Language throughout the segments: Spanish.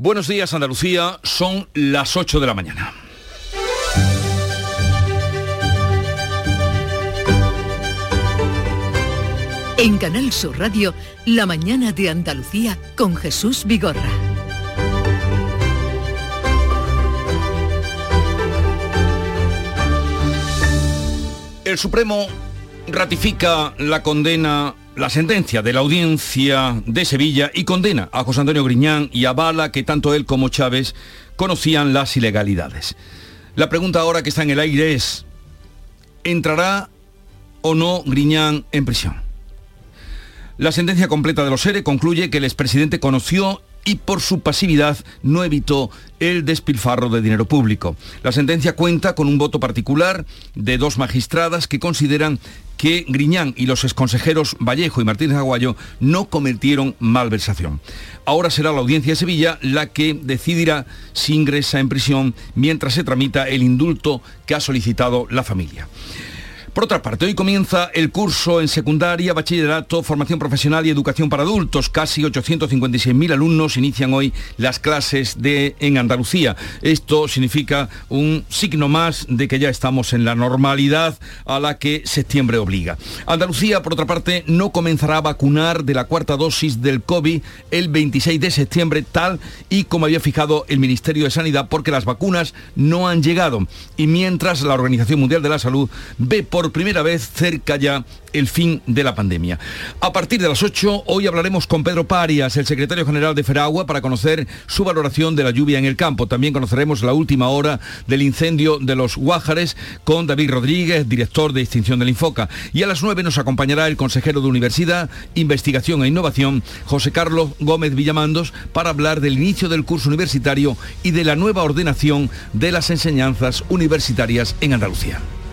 Buenos días Andalucía, son las 8 de la mañana. En Canal Sur Radio, La mañana de Andalucía con Jesús Vigorra. El Supremo ratifica la condena, la sentencia de la audiencia de Sevilla y condena a José Antonio Griñán y avala que tanto él como Chávez conocían las ilegalidades. La pregunta ahora que está en el aire es, ¿entrará o no Griñán en prisión? La sentencia completa de los SERE concluye que el expresidente conoció y por su pasividad no evitó el despilfarro de dinero público. La sentencia cuenta con un voto particular de dos magistradas que consideran que Griñán y los exconsejeros Vallejo y Martínez Aguayo no cometieron malversación. Ahora será la audiencia de Sevilla la que decidirá si ingresa en prisión mientras se tramita el indulto que ha solicitado la familia. Por otra parte, hoy comienza el curso en secundaria, bachillerato, formación profesional y educación para adultos. Casi 856.000 alumnos inician hoy las clases en Andalucía. Esto significa un signo más de que ya estamos en la normalidad a la que septiembre obliga. Andalucía, por otra parte, no comenzará a vacunar de la cuarta dosis del COVID el 26 de septiembre, tal y como había fijado el Ministerio de Sanidad, porque las vacunas no han llegado. Y mientras la Organización Mundial de la Salud ve por primera vez cerca ya el fin de la pandemia. A partir de las 8, hoy hablaremos con Pedro Parias, el secretario general de Feragua, para conocer su valoración de la lluvia en el campo. También conoceremos la última hora del incendio de los Guájares con David Rodríguez, director de extinción del Infoca. Y a las 9 nos acompañará el consejero de Universidad, Investigación e Innovación, José Carlos Gómez Villamandos, para hablar del inicio del curso universitario y de la nueva ordenación de las enseñanzas universitarias en Andalucía.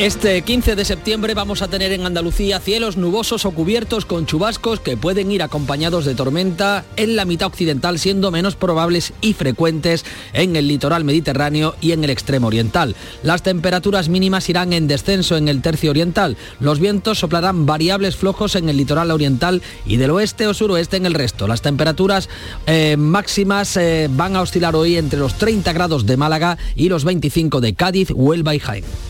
Este 15 de septiembre vamos a tener en Andalucía cielos nubosos o cubiertos con chubascos que pueden ir acompañados de tormenta en la mitad occidental, siendo menos probables y frecuentes en el litoral mediterráneo y en el extremo oriental. Las temperaturas mínimas irán en descenso en el tercio oriental. Los vientos soplarán variables flojos en el litoral oriental y del oeste o suroeste en el resto. Las temperaturas eh, máximas eh, van a oscilar hoy entre los 30 grados de Málaga y los 25 de Cádiz, Huelva y Jaén.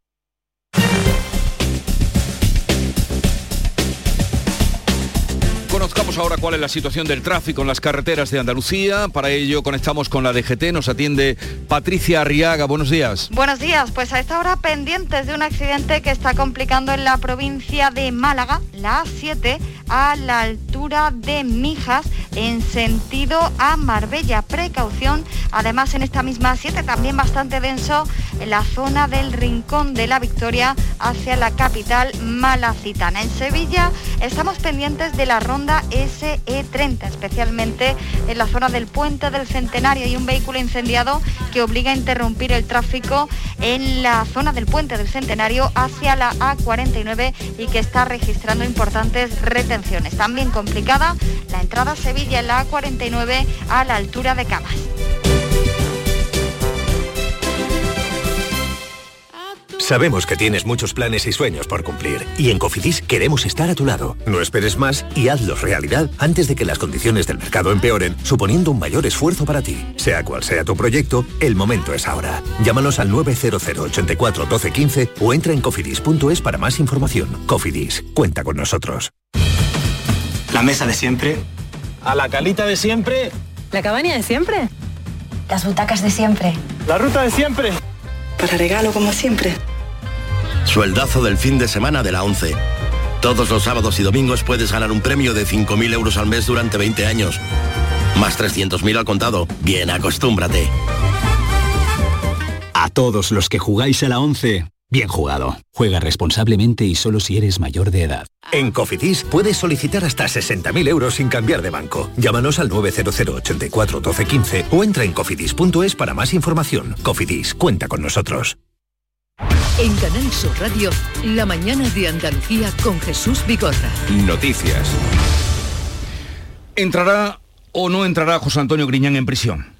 Ahora cuál es la situación del tráfico en las carreteras de Andalucía. Para ello conectamos con la DGT. Nos atiende Patricia Arriaga. Buenos días. Buenos días. Pues a esta hora pendientes de un accidente que está complicando en la provincia de Málaga, la A7, a la altura de Mijas, en sentido a Marbella. Precaución. Además, en esta misma A7 también bastante denso en la zona del Rincón de la Victoria hacia la capital malacitana. En Sevilla estamos pendientes de la ronda SE30, especialmente en la zona del puente del Centenario. Hay un vehículo incendiado que obliga a interrumpir el tráfico en la zona del puente del Centenario hacia la A49 y que está registrando importantes retenciones. También complicada la entrada a Sevilla en la A49 a la altura de Cabas. Sabemos que tienes muchos planes y sueños por cumplir y en Cofidis queremos estar a tu lado. No esperes más y hazlos realidad antes de que las condiciones del mercado empeoren, suponiendo un mayor esfuerzo para ti. Sea cual sea tu proyecto, el momento es ahora. Llámanos al 900 84 12 15 o entra en cofidis.es para más información. Cofidis, cuenta con nosotros. La mesa de siempre. A la calita de siempre. La cabaña de siempre. Las butacas de siempre. La ruta de siempre. Para regalo como siempre. Sueldazo del fin de semana de la 11. Todos los sábados y domingos puedes ganar un premio de 5.000 euros al mes durante 20 años. Más 300.000 al contado. Bien, acostúmbrate. A todos los que jugáis a la 11, Bien jugado. Juega responsablemente y solo si eres mayor de edad. En Cofidis puedes solicitar hasta 60.000 euros sin cambiar de banco. Llámanos al 900 84 12 15 o entra en cofidis.es para más información. Cofidis, cuenta con nosotros. En Canal Sur Radio, la mañana de Andalucía con Jesús Bigorra. Noticias. ¿Entrará o no entrará José Antonio Griñán en prisión?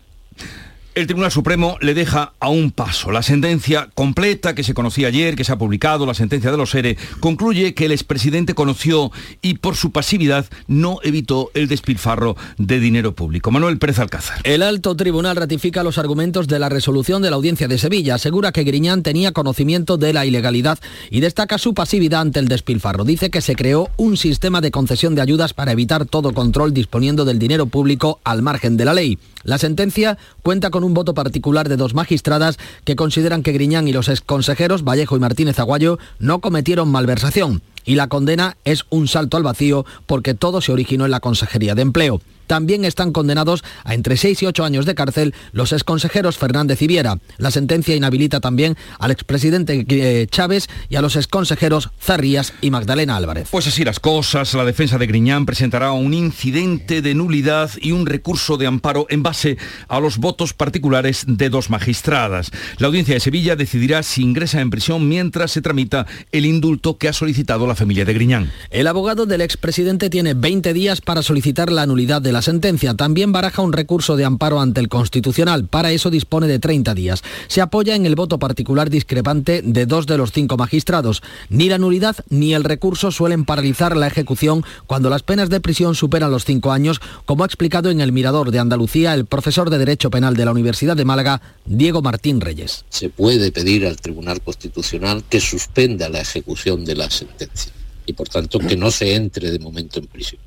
El Tribunal Supremo le deja a un paso. La sentencia completa que se conocía ayer, que se ha publicado, la sentencia de los ERE, concluye que el expresidente conoció y por su pasividad no evitó el despilfarro de dinero público. Manuel Pérez Alcázar. El alto tribunal ratifica los argumentos de la resolución de la audiencia de Sevilla. Asegura que Griñán tenía conocimiento de la ilegalidad y destaca su pasividad ante el despilfarro. Dice que se creó un sistema de concesión de ayudas para evitar todo control disponiendo del dinero público al margen de la ley. La sentencia cuenta con un voto particular de dos magistradas que consideran que Griñán y los exconsejeros Vallejo y Martínez Aguayo no cometieron malversación y la condena es un salto al vacío porque todo se originó en la Consejería de Empleo. También están condenados a entre 6 y 8 años de cárcel los exconsejeros Fernández y Viera. La sentencia inhabilita también al expresidente eh, Chávez y a los exconsejeros Zarrías y Magdalena Álvarez. Pues así las cosas, la defensa de Griñán presentará un incidente de nulidad y un recurso de amparo en base a los votos particulares de dos magistradas. La audiencia de Sevilla decidirá si ingresa en prisión mientras se tramita el indulto que ha solicitado la familia de Griñán. El abogado del expresidente tiene 20 días para solicitar la nulidad de la sentencia. También baraja un recurso de amparo ante el Constitucional. Para eso dispone de 30 días. Se apoya en el voto particular discrepante de dos de los cinco magistrados. Ni la nulidad ni el recurso suelen paralizar la ejecución cuando las penas de prisión superan los cinco años, como ha explicado en el Mirador de Andalucía el profesor de Derecho Penal de la Universidad de Málaga, Diego Martín Reyes. Se puede pedir al Tribunal Constitucional que suspenda la ejecución de la sentencia y por tanto que no se entre de momento en prisión.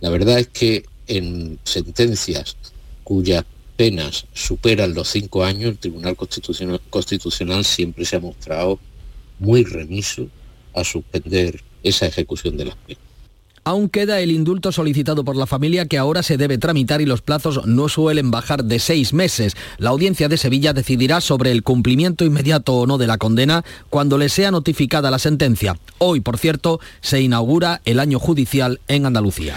La verdad es que en sentencias cuyas penas superan los cinco años, el Tribunal Constitucional, Constitucional siempre se ha mostrado muy remiso a suspender esa ejecución de las penas. Aún queda el indulto solicitado por la familia que ahora se debe tramitar y los plazos no suelen bajar de seis meses. La audiencia de Sevilla decidirá sobre el cumplimiento inmediato o no de la condena cuando le sea notificada la sentencia. Hoy, por cierto, se inaugura el año judicial en Andalucía.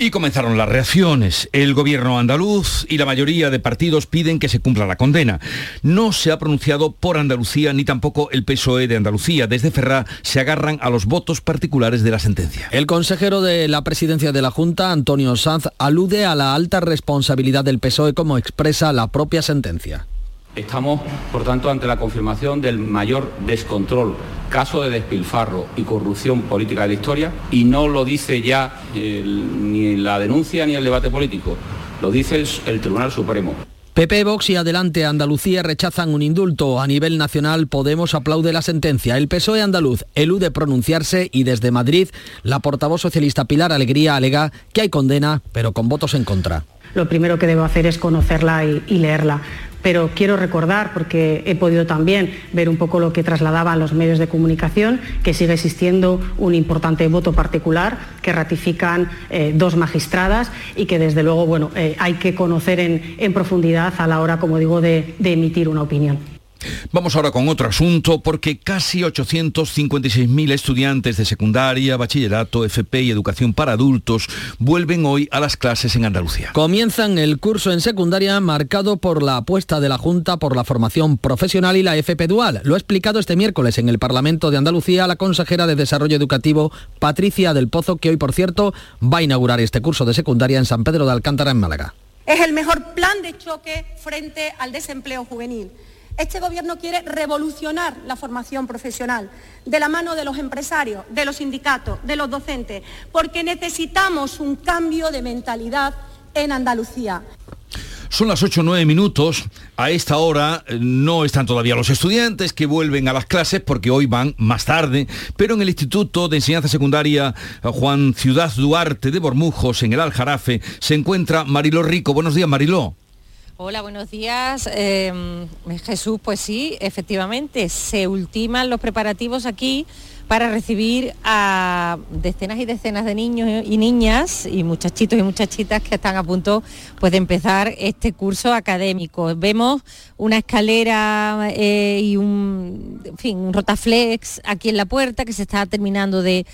Y comenzaron las reacciones. El gobierno andaluz y la mayoría de partidos piden que se cumpla la condena. No se ha pronunciado por Andalucía ni tampoco el PSOE de Andalucía. Desde Ferrá se agarran a los votos particulares de la sentencia. El consejero de la presidencia de la Junta, Antonio Sanz, alude a la alta responsabilidad del PSOE como expresa la propia sentencia. Estamos, por tanto, ante la confirmación del mayor descontrol, caso de despilfarro y corrupción política de la historia, y no lo dice ya el, ni la denuncia ni el debate político, lo dice el, el Tribunal Supremo. PP, Vox y Adelante Andalucía rechazan un indulto. A nivel nacional, Podemos aplaude la sentencia. El PSOE andaluz elude pronunciarse y desde Madrid, la portavoz socialista Pilar Alegría alega que hay condena, pero con votos en contra. Lo primero que debo hacer es conocerla y, y leerla pero quiero recordar, porque he podido también ver un poco lo que trasladaban los medios de comunicación, que sigue existiendo un importante voto particular que ratifican eh, dos magistradas y que desde luego bueno, eh, hay que conocer en, profundidad a la hora, como digo, de emitir una opinión. Vamos ahora con otro asunto porque casi 856.000 estudiantes de secundaria, bachillerato, FP y educación para adultos vuelven hoy a las clases en Andalucía. Comienzan el curso en secundaria marcado por la apuesta de la Junta por la formación profesional y la FP dual. Lo ha explicado este miércoles en el Parlamento de Andalucía la consejera de Desarrollo Educativo Patricia del Pozo, que hoy por cierto va a inaugurar este curso de secundaria en San Pedro de Alcántara en Málaga. Es el mejor plan de choque frente al desempleo juvenil este Gobierno quiere revolucionar la formación profesional de la mano de los empresarios, de los sindicatos, de los docentes, porque necesitamos un cambio de mentalidad en Andalucía. Son las 8 o 9 minutos. A esta hora eh, no están todavía los estudiantes que vuelven a las clases porque hoy van más tarde, pero en el Instituto de Enseñanza Secundaria eh, Juan Ciudad Duarte de Bormujos, en el Aljarafe, se encuentra Mariló Rico. Buenos días, Mariló. Hola, buenos días. Eh, Jesús, pues sí, efectivamente, se ultiman los preparativos aquí para recibir a decenas y decenas de niños y niñas y muchachitos y muchachitas que están a punto pues, de empezar este curso académico. Vemos una escalera eh, y un, fin, un rotaflex aquí en la puerta que se está terminando de,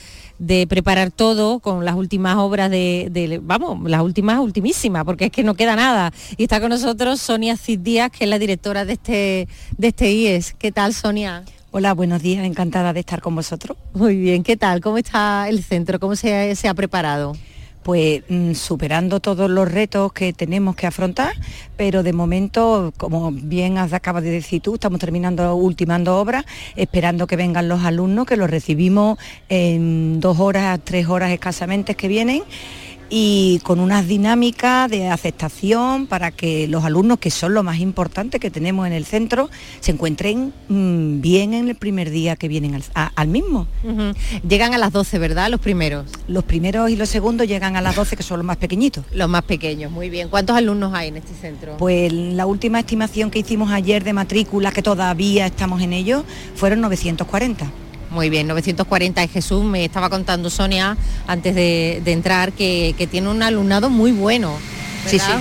preparar todo con las últimas obras de, vamos, las últimas, ultimísimas, porque es que no queda nada. Y está con nosotros Sonia Cid Díaz, que es la directora de este, de este IES. ¿Qué tal, Sonia? Hola, buenos días, encantada de estar con vosotros. Muy bien, ¿qué tal? ¿Cómo está el centro? ¿Cómo se, ha preparado? Pues mm, superando todos los retos que tenemos que afrontar, pero de momento, como bien acabas de decir tú, estamos terminando, ultimando obras, esperando que vengan los alumnos, que los recibimos en dos horas, tres horas escasamente que vienen y con unas dinámicas de aceptación para que los alumnos, que son lo más importante que tenemos en el centro, se encuentren mm, bien en el primer día que vienen al, mismo. Llegan a las 12, ¿verdad? Los primeros. Los primeros y los segundos llegan a las 12, que son los más pequeñitos. Los más pequeños, muy bien. ¿Cuántos alumnos hay en este centro? Pues la última estimación que hicimos ayer de matrícula, que todavía estamos en ello, fueron 940. Muy bien, 940 de Jesús. Me estaba contando Sonia antes de, entrar que, tiene un alumnado muy bueno. Sí, sí.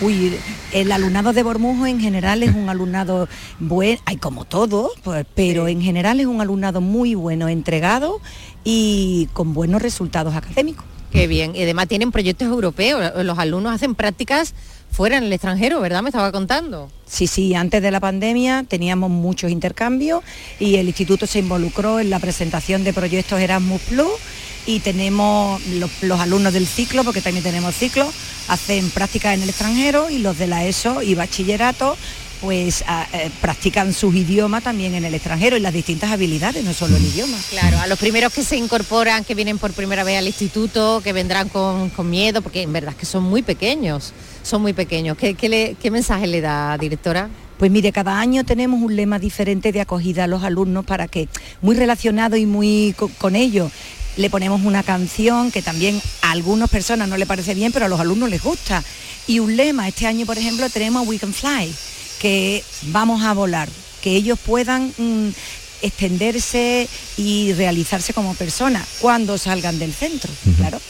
Uy, el alumnado de Bormujo en general es un alumnado bueno, hay como todo, pues, pero en general es un alumnado muy bueno, entregado y con buenos resultados académicos. Qué bien. Y además tienen proyectos europeos. Los alumnos hacen prácticas fuera en el extranjero, ¿verdad? Me estaba contando. Sí, sí, antes de la pandemia teníamos muchos intercambios y el instituto se involucró en la presentación de proyectos Erasmus Plus y tenemos los, alumnos del ciclo, porque también tenemos ciclo, hacen prácticas en el extranjero y los de la ESO y bachillerato pues eh, practican sus idiomas también en el extranjero y las distintas habilidades, no solo el idioma. Claro, a los primeros que se incorporan, que vienen por primera vez al instituto, que vendrán con, miedo, porque en verdad es que son muy pequeños, son muy pequeños. ¿Qué, qué mensaje le da, directora? Pues mire, cada año tenemos un lema diferente de acogida a los alumnos para que, muy relacionado y muy con, ellos, le ponemos una canción que también a algunas personas no le parece bien, pero a los alumnos les gusta. Y un lema, este año por ejemplo tenemos We Can Fly que vamos a volar, que ellos puedan mm, extenderse y realizarse como personas cuando salgan del centro, claro.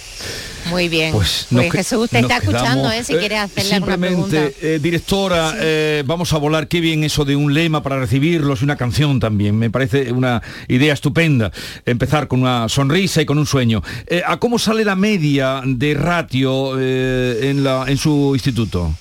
Muy bien. Pues, pues Jesús, usted está escuchando, ¿eh? si quiere hacerle alguna pregunta. Eh, directora, eh, vamos a volar. Qué bien eso de un lema para recibirlos y una canción también. Me parece una idea estupenda. Empezar con una sonrisa y con un sueño. ¿A cómo sale la media de ratio en, la, en su instituto?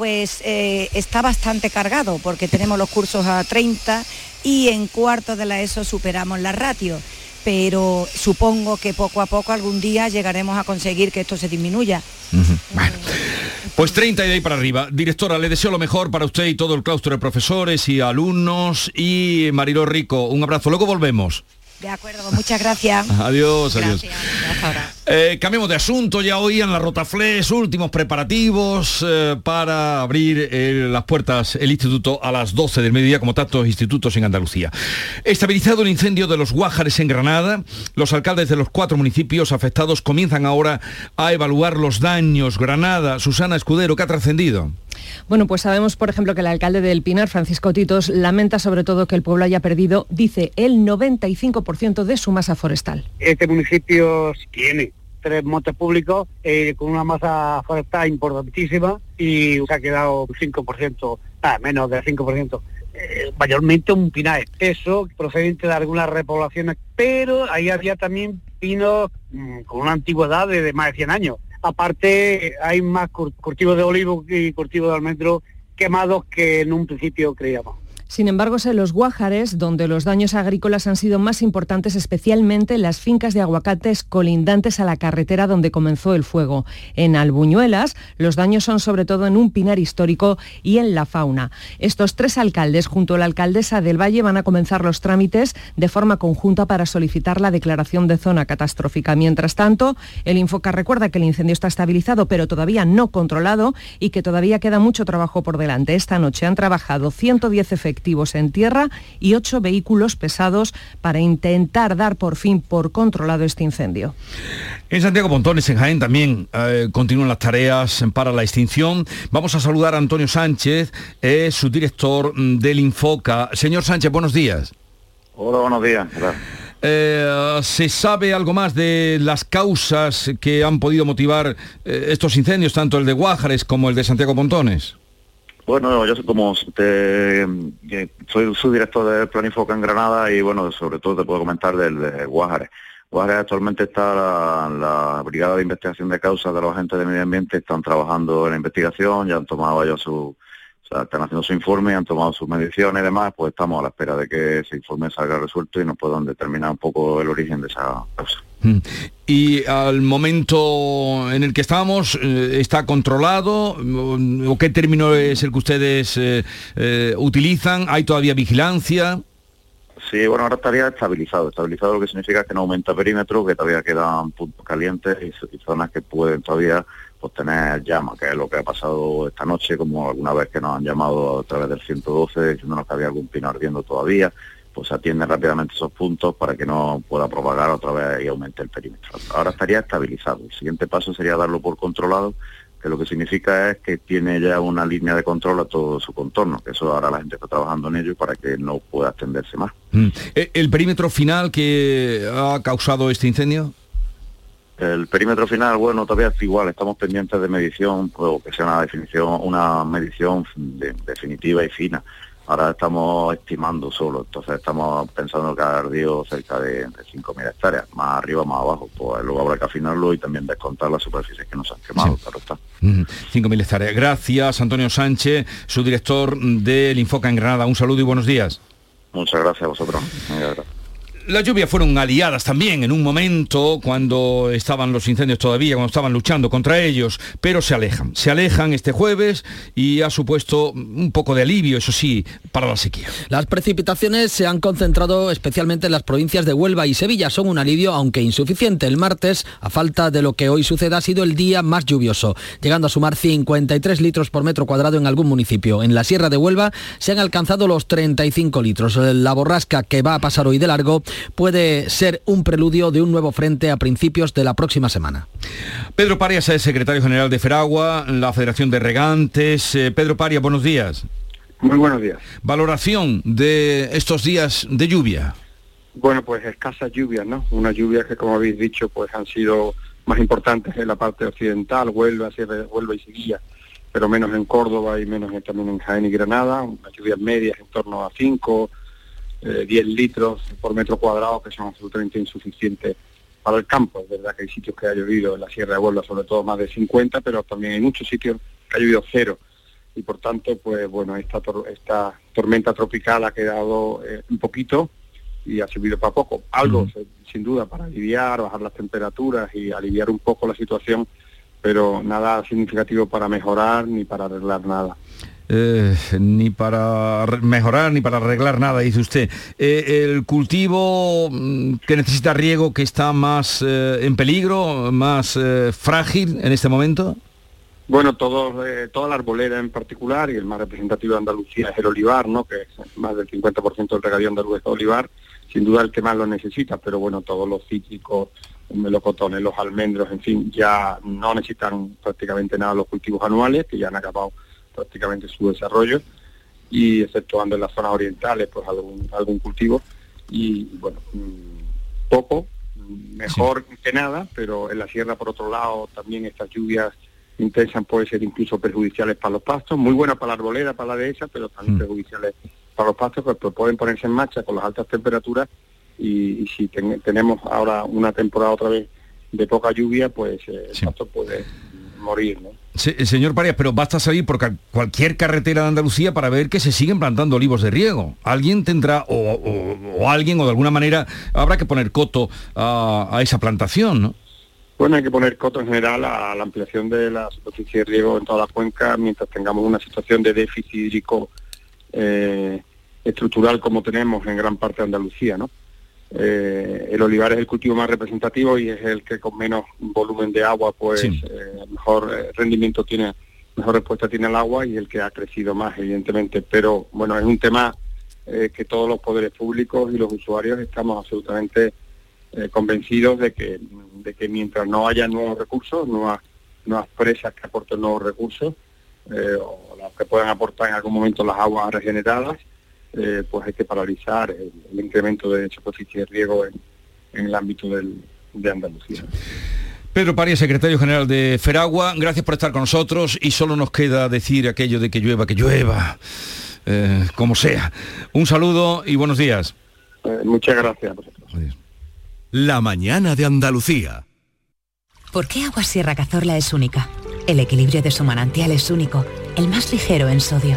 Pues eh, está bastante cargado porque tenemos los cursos a 30 y en cuarto de la ESO superamos la ratio. Pero supongo que poco a poco algún día llegaremos a conseguir que esto se disminuya. Bueno, pues 30 y de ahí para arriba. Directora, le deseo lo mejor para usted y todo el claustro de profesores y alumnos. Y Marilo Rico, un abrazo. Luego volvemos. De acuerdo, muchas gracias. Adiós, adiós. Eh, cambiemos de asunto, ya hoy en la Rotaflex, últimos preparativos eh, para abrir eh, las puertas el instituto a las 12 del mediodía, como tantos institutos en Andalucía. Estabilizado el incendio de los Guájares en Granada, los alcaldes de los cuatro municipios afectados comienzan ahora a evaluar los daños. Granada, Susana Escudero, ¿qué ha trascendido? Bueno, pues sabemos, por ejemplo, que el alcalde del Pinar, Francisco Titos, lamenta sobre todo que el pueblo haya perdido, dice, el 95% de su masa forestal. Este municipio tiene tres montes públicos eh, con una masa forestal importantísima y se ha quedado un 5%, ah, menos del 5%. Eh, mayormente un pinar espeso procedente de algunas repoblaciones, pero ahí había también pinos mm, con una antigüedad de más de 100 años Aparte, hay más cultivos de olivo y cultivos de almendro quemados que en un principio creíamos. Sin embargo, es en los Guájares donde los daños agrícolas han sido más importantes, especialmente en las fincas de aguacates colindantes a la carretera donde comenzó el fuego. En Albuñuelas, los daños son sobre todo en un pinar histórico y en la fauna. Estos tres alcaldes, junto a la alcaldesa del Valle, van a comenzar los trámites de forma conjunta para solicitar la declaración de zona catastrófica. Mientras tanto, el Infoca recuerda que el incendio está estabilizado, pero todavía no controlado y que todavía queda mucho trabajo por delante. Esta noche han trabajado 110 efectivos en tierra y ocho vehículos pesados para intentar dar por fin por controlado este incendio. En Santiago Pontones, en Jaén, también eh, continúan las tareas para la extinción. Vamos a saludar a Antonio Sánchez, es su director del Infoca. Señor Sánchez, buenos días. Hola, buenos días. Eh, ¿Se sabe algo más de las causas que han podido motivar eh, estos incendios, tanto el de Guájares como el de Santiago Pontones? Bueno, yo soy como te, soy subdirector del Plan Infoca en Granada y bueno, sobre todo te puedo comentar del de Guájares. Guájares actualmente está la, la, Brigada de Investigación de Causas de los agentes de medio ambiente, están trabajando en la investigación, ya han tomado ellos su, están haciendo su informe, han tomado sus mediciones y demás, pues estamos a la espera de que ese informe salga resuelto y nos puedan determinar un poco el origen de esa causa. Mm. Y al momento en el que estamos, eh, ¿está controlado? ¿O qué término es el que ustedes eh, eh, utilizan? ¿Hay todavía vigilancia? Sí, bueno, ahora estaría estabilizado. Estabilizado lo que significa que no aumenta perímetro, que todavía quedan puntos calientes y zonas que pueden todavía pues tener llama, que es lo que ha pasado esta noche, como alguna vez que nos han llamado a través del 112 diciéndonos que había algún pino ardiendo todavía, pues se atiende rápidamente esos puntos para que no pueda propagar otra vez y aumente el perímetro. Ahora estaría estabilizado. El siguiente paso sería darlo por controlado, que lo que significa es que tiene ya una línea de control a todo su contorno, que eso ahora la gente está trabajando en ello para que no pueda extenderse más. Mm. ¿E-, ¿El perímetro final que ha causado este incendio? El perímetro final, bueno, todavía es igual, estamos pendientes de medición, pues, que sea una definición, una medición definitiva y fina. Ahora estamos estimando solo, entonces estamos pensando que ha ardido cerca de, 5.000 hectáreas, más arriba, más abajo, pues luego habrá que afinarlo y también descontar las superficies que nos han quemado, claro está. 5.000 hectáreas. Gracias, Antonio Sánchez, su director del Infoca en Granada. Un saludo y buenos días. Muchas gracias a vosotros. Las lluvias fueron aliadas también en un momento cuando estaban los incendios todavía, cuando estaban luchando contra ellos, pero se alejan. Se alejan este jueves y ha supuesto un poco de alivio, eso sí, para la sequía. Las precipitaciones se han concentrado especialmente en las provincias de Huelva y Sevilla. Son un alivio, aunque insuficiente. El martes, a falta de lo que hoy suceda, ha sido el día más lluvioso, llegando a sumar 53 litros por metro cuadrado en algún municipio. En la Sierra de Huelva se han alcanzado los 35 litros. La borrasca que va a pasar hoy de largo puede ser un preludio de un nuevo frente a principios de la próxima semana. Pedro Parias es secretario general de Feragua, la Federación de Regantes. Eh, Pedro Parias, buenos días. Muy buenos días. Valoración de estos días de lluvia. Bueno, pues escasas lluvias, ¿no? Una lluvia que, como habéis dicho, pues han sido más importantes en la parte occidental, Huelva, Sierra, Huelva y Sevilla, pero menos en Córdoba y menos también en Jaén y Granada, unas lluvias medias en torno a 5, 10 eh, litros por metro cuadrado que son absolutamente insuficientes para el campo. Es verdad que hay sitios que ha llovido, en la Sierra de Huelva sobre todo más de 50, pero también hay muchos sitios que ha llovido cero. Y por tanto, pues bueno, esta, esta tormenta tropical ha quedado eh, un poquito y ha subido para poco. Algo, sin duda, para aliviar, bajar las temperaturas y aliviar un poco la situación, pero nada significativo para mejorar ni para arreglar nada. Eh, ni para mejorar ni para arreglar nada, dice usted. Eh, ¿El cultivo mm, que necesita riego que está más eh, en peligro, más frágil en este momento? Bueno, todo, toda la arbolera en particular y el más representativo de Andalucía es el olivar, ¿no? que es más del 50% del regadío andaluz es olivar, sin duda el que más lo necesita, pero bueno, todos los cítricos, los melocotones, los almendros, en fin, ya no necesitan prácticamente nada los cultivos anuales, que ya han acabado prácticamente su desarrollo y exceptuando en las zonas orientales pues algún, algún cultivo. Y bueno, mm, poco, mejor que nada, pero en la sierra por otro lado también estas lluvias intensas pueden ser incluso perjudiciales para los pastos, muy buenas para la arbolera, para la dehesa, pero también mm. perjudiciales para los pastos, pues, pues, pueden ponerse en marcha con las altas temperaturas. Y, si tenemos ahora una temporada otra vez de poca lluvia, pues eh, el pasto puede morir, ¿no? Señor Parias, pero basta salir por cualquier carretera de Andalucía para ver que se siguen plantando olivos de riego. Alguien tendrá, o, alguien, o de alguna manera, habrá que poner coto a, esa plantación, ¿no? Bueno, hay que poner coto en general a la ampliación de la superficie de riego en toda la cuenca mientras tengamos una situación de déficit hídrico eh, estructural como tenemos en gran parte de Andalucía, ¿no? Eh, el olivar es el cultivo más representativo y es el que con menos volumen de agua pues eh, mejor eh, rendimiento tiene mejor respuesta tiene el agua y el que ha crecido más evidentemente. Pero bueno es un tema que todos los poderes públicos y los usuarios estamos absolutamente convencidos de que de que mientras no haya nuevos recursos nuevas nuevas presas que aporten nuevos recursos o las que puedan aportar en algún momento las aguas regeneradas eh, pues hay que paralizar el, incremento de superficie de riego en, en el ámbito del, de Andalucía. Pedro Paria, secretario general de Feragua, gracias por estar con nosotros y solo nos queda decir aquello de que llueva, que llueva, eh, como sea. Un saludo y buenos días. Eh, muchas gracias. La mañana de Andalucía. ¿Por qué Agua Sierra Cazorla es única? El equilibrio de su manantial es único, el más ligero en sodio,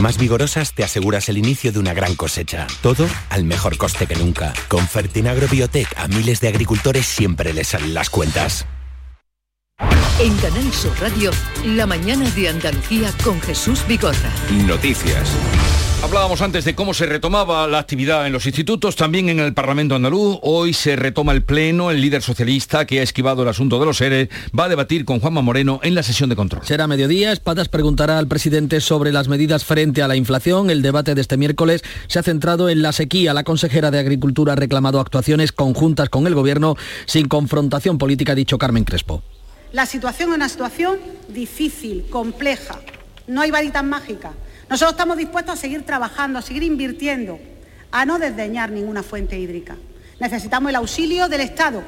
más vigorosas te aseguras el inicio de una gran cosecha. Todo al mejor coste que nunca. Con Fertinagro Biotech a miles de agricultores siempre les salen las cuentas. En Canal Sur Radio, la mañana de Andalucía con Jesús Vigorra. Noticias. Hablábamos antes de cómo se retomaba la actividad en los institutos, también en el Parlamento andaluz. Hoy se retoma el Pleno. El líder socialista, que ha esquivado el asunto de los seres, va a debatir con Juanma Moreno en la sesión de control. Será mediodía. Espadas preguntará al presidente sobre las medidas frente a la inflación. El debate de este miércoles se ha centrado en la sequía. La consejera de Agricultura ha reclamado actuaciones conjuntas con el Gobierno sin confrontación política, ha dicho Carmen Crespo. La situación es una situación difícil, compleja. No hay varitas mágicas. Nosotros estamos dispuestos a seguir trabajando, a seguir invirtiendo, a no desdeñar ninguna fuente hídrica. Necesitamos el auxilio del Estado,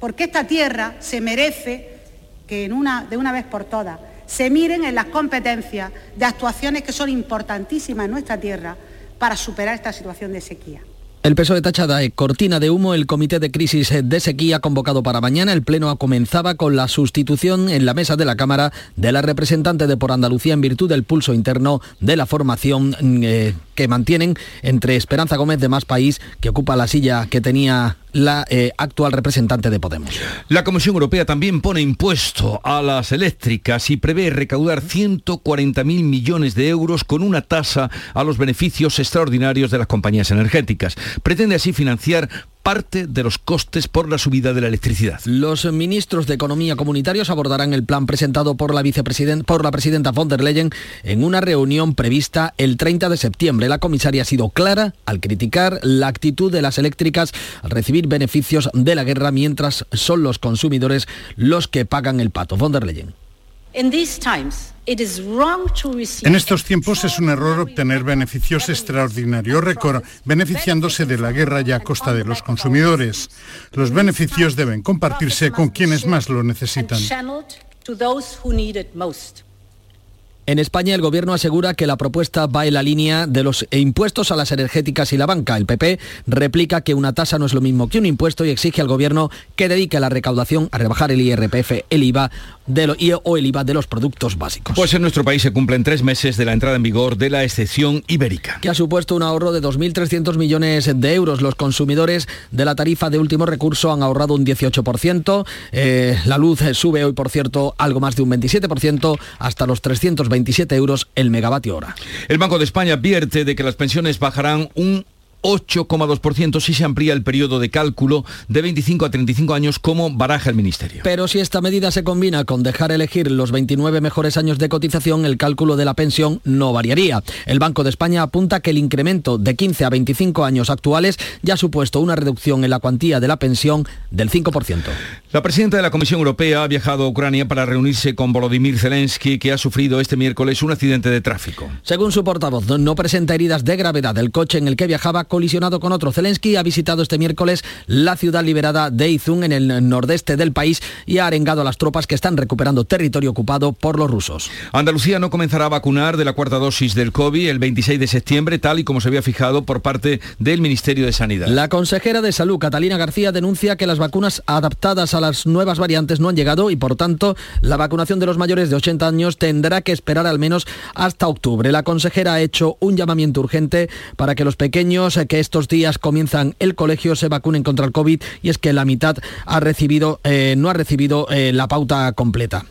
porque esta tierra se merece que de una vez por todas se miren en las competencias de actuaciones que son importantísimas en nuestra tierra para superar esta situación de sequía. El peso de tachada es cortina de humo. El Comité de Crisis de Sequía convocado para mañana. El Pleno comenzaba con la sustitución en la mesa de la Cámara de la representante de Por Andalucía en virtud del pulso interno de la formación eh, que mantienen entre Esperanza Gómez de Más País, que ocupa la silla que tenía la eh, actual representante de Podemos. La Comisión Europea también pone impuesto a las eléctricas y prevé recaudar 140.000 millones de euros con una tasa a los beneficios extraordinarios de las compañías energéticas. Pretende así financiar parte de los costes por la subida de la electricidad. Los ministros de Economía comunitarios abordarán el plan presentado por la vicepresidenta por la presidenta von der Leyen en una reunión prevista el 30 de septiembre. La comisaria ha sido clara al criticar la actitud de las eléctricas al recibir beneficios de la guerra mientras son los consumidores los que pagan el pato. Von der Leyen. En estos tiempos es un error obtener beneficios extraordinarios récord, beneficiándose de la guerra y a costa de los consumidores. Los beneficios deben compartirse con quienes más lo necesitan. En España el gobierno asegura que la propuesta va en la línea de los impuestos a las energéticas y la banca. El PP replica que una tasa no es lo mismo que un impuesto y exige al gobierno que dedique la recaudación a rebajar el IRPF, el IVA de lo, o el IVA de los productos básicos. Pues en nuestro país se cumplen tres meses de la entrada en vigor de la excepción ibérica. Que ha supuesto un ahorro de 2.300 millones de euros. Los consumidores de la tarifa de último recurso han ahorrado un 18%. Eh, la luz sube hoy, por cierto, algo más de un 27% hasta los 327 euros el megavatio hora. El Banco de España advierte de que las pensiones bajarán un 8,2% si se amplía el periodo de cálculo de 25 a 35 años como baraja el Ministerio. Pero si esta medida se combina con dejar elegir los 29 mejores años de cotización, el cálculo de la pensión no variaría. El Banco de España apunta que el incremento de 15 a 25 años actuales ya ha supuesto una reducción en la cuantía de la pensión del 5%. La presidenta de la Comisión Europea ha viajado a Ucrania para reunirse con Volodymyr Zelensky, que ha sufrido este miércoles un accidente de tráfico. Según su portavoz, no presenta heridas de gravedad. El coche en el que viajaba colisionado con otro. Zelensky ha visitado este miércoles la ciudad liberada de Izum en el nordeste del país y ha arengado a las tropas que están recuperando territorio ocupado por los rusos. Andalucía no comenzará a vacunar de la cuarta dosis del COVID el 26 de septiembre, tal y como se había fijado por parte del Ministerio de Sanidad. La consejera de Salud, Catalina García, denuncia que las vacunas adaptadas a las nuevas variantes no han llegado y, por tanto, la vacunación de los mayores de 80 años tendrá que esperar al menos hasta octubre. La consejera ha hecho un llamamiento urgente para que los pequeños que estos días comienzan el colegio se vacunen contra el COVID y es que la mitad ha recibido, eh, no ha recibido eh, la pauta completa.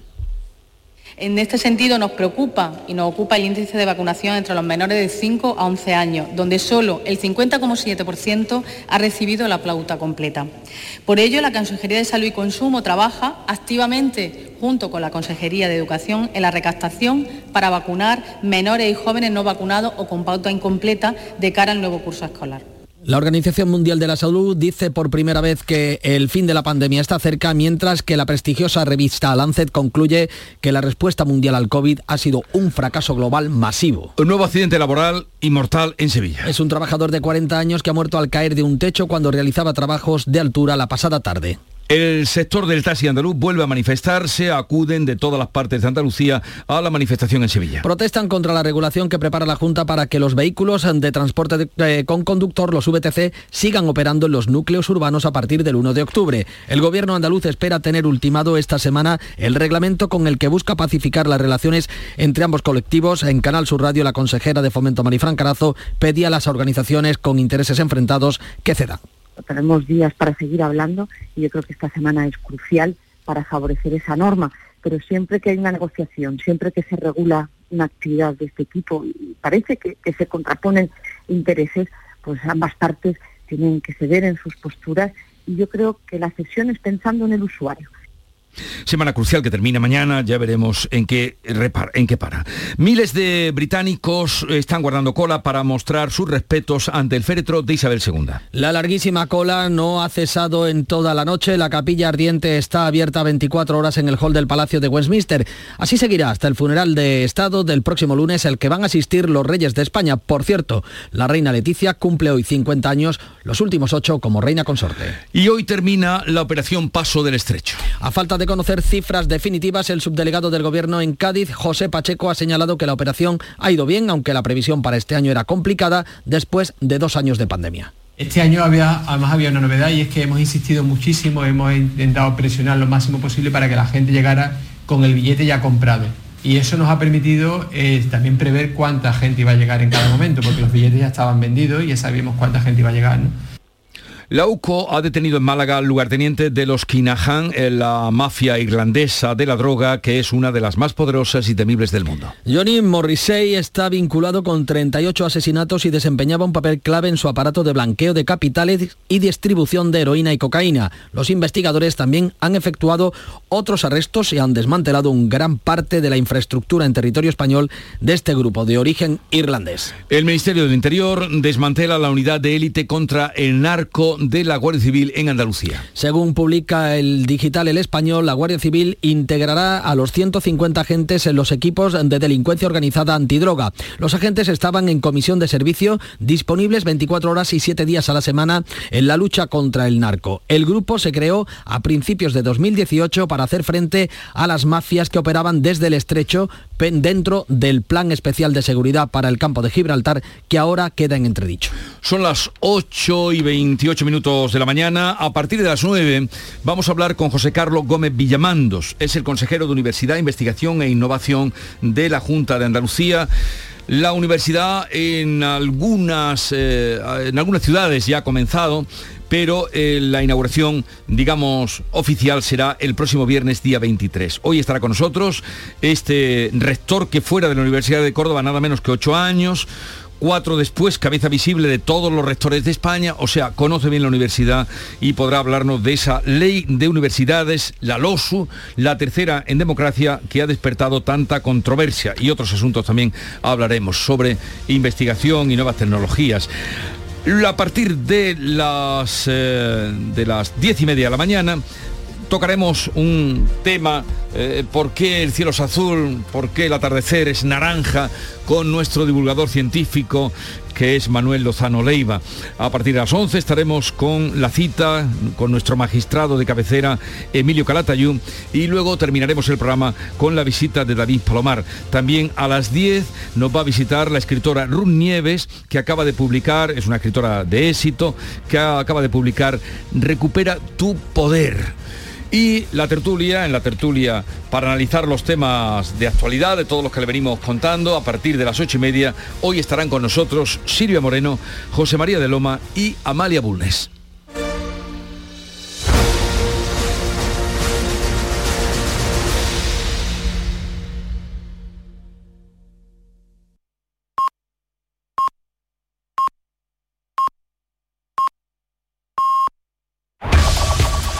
En este sentido nos preocupa y nos ocupa el índice de vacunación entre los menores de 5 a 11 años, donde solo el 50,7% ha recibido la pauta completa. Por ello, la Consejería de Salud y Consumo trabaja activamente junto con la Consejería de Educación en la recaptación para vacunar menores y jóvenes no vacunados o con pauta incompleta de cara al nuevo curso escolar. La Organización Mundial de la Salud dice por primera vez que el fin de la pandemia está cerca, mientras que la prestigiosa revista Lancet concluye que la respuesta mundial al COVID ha sido un fracaso global masivo. Un nuevo accidente laboral y mortal en Sevilla. Es un trabajador de 40 años que ha muerto al caer de un techo cuando realizaba trabajos de altura la pasada tarde. El sector del taxi andaluz vuelve a manifestarse, acuden de todas las partes de Andalucía a la manifestación en Sevilla. Protestan contra la regulación que prepara la Junta para que los vehículos de transporte eh, con conductor, los VTC, sigan operando en los núcleos urbanos a partir del 1 de octubre. El gobierno andaluz espera tener ultimado esta semana el reglamento con el que busca pacificar las relaciones entre ambos colectivos. En Canal Sur Radio, la consejera de Fomento Marifran Carazo pedía a las organizaciones con intereses enfrentados que cedan tenemos días para seguir hablando y yo creo que esta semana es crucial para favorecer esa norma. Pero siempre que hay una negociación, siempre que se regula una actividad de este tipo y parece que, se contraponen intereses, pues ambas partes tienen que ceder en sus posturas y yo creo que la cesión es pensando en el usuario Semana crucial que termina mañana, ya veremos en qué, en qué para. Miles de británicos están guardando cola para mostrar sus respetos ante el féretro de Isabel II. La larguísima cola no ha cesado en toda la noche. La capilla ardiente está abierta 24 horas en el hall del Palacio de Westminster. Así seguirá hasta el funeral de Estado del próximo lunes, el que van a asistir los reyes de España. Por cierto, la reina Leticia cumple hoy 50 años, los últimos ocho como reina consorte. Y hoy termina la operación Paso del Estrecho. A falta de conocer cifras definitivas, el subdelegado del Gobierno en Cádiz, José Pacheco, ha señalado que la operación ha ido bien, aunque la previsión para este año era complicada después de dos años de pandemia. Este año había, además había una novedad y es que hemos insistido muchísimo, hemos intentado presionar lo máximo posible para que la gente llegara con el billete ya comprado. Y eso nos ha permitido eh, también prever cuánta gente iba a llegar en cada momento, porque los billetes ya estaban vendidos y ya sabíamos cuánta gente iba a llegar. La UCO ha detenido en Málaga al lugarteniente de los Kinahan, la mafia irlandesa de la droga, que es una de las más poderosas y temibles del mundo. Johnny Morrissey está vinculado con 38 asesinatos y desempeñaba un papel clave en su aparato de blanqueo de capitales y distribución de heroína y cocaína. Los investigadores también han efectuado otros arrestos y han desmantelado un gran parte de la infraestructura en territorio español de este grupo de origen irlandés. El Ministerio del Interior desmantela la unidad de élite contra el narco de la Guardia Civil en Andalucía. Según publica el digital El Español, la Guardia Civil integrará a los 150 agentes en los equipos de delincuencia organizada antidroga. Los agentes estaban en comisión de servicio disponibles 24 horas y 7 días a la semana en la lucha contra el narco. El grupo se creó a principios de 2018 para hacer frente a las mafias que operaban desde el estrecho dentro del Plan Especial de Seguridad para el Campo de Gibraltar que ahora queda en entredicho. Son las 8 y 28 minutos de la mañana. A partir de las 9 vamos a hablar con José Carlos Gómez Villamandos. Es el consejero de Universidad, Investigación e Innovación de la Junta de Andalucía. La universidad en algunas, eh, en algunas ciudades ya ha comenzado, pero eh, la inauguración, digamos, oficial será el próximo viernes día 23. Hoy estará con nosotros este rector que fuera de la Universidad de Córdoba nada menos que ocho años, cuatro después, cabeza visible de todos los rectores de España, o sea, conoce bien la universidad y podrá hablarnos de esa ley de universidades, la LOSU, la tercera en democracia, que ha despertado tanta controversia y otros asuntos también hablaremos sobre investigación y nuevas tecnologías. A partir de las, eh, de las diez y media de la mañana tocaremos un tema, eh, por qué el cielo es azul, por qué el atardecer es naranja, con nuestro divulgador científico que es Manuel Lozano Leiva. A partir de las 11 estaremos con la cita con nuestro magistrado de cabecera, Emilio Calatayú, y luego terminaremos el programa con la visita de David Palomar. También a las 10 nos va a visitar la escritora Ruth Nieves, que acaba de publicar, es una escritora de éxito, que acaba de publicar Recupera tu poder Y la tertulia, en la tertulia para analizar los temas de actualidad, de todos los que le venimos contando, a partir de las ocho y media, hoy estarán con nosotros Silvia Moreno, José María de Loma y Amalia Bulnes.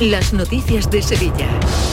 las noticias de Sevilla.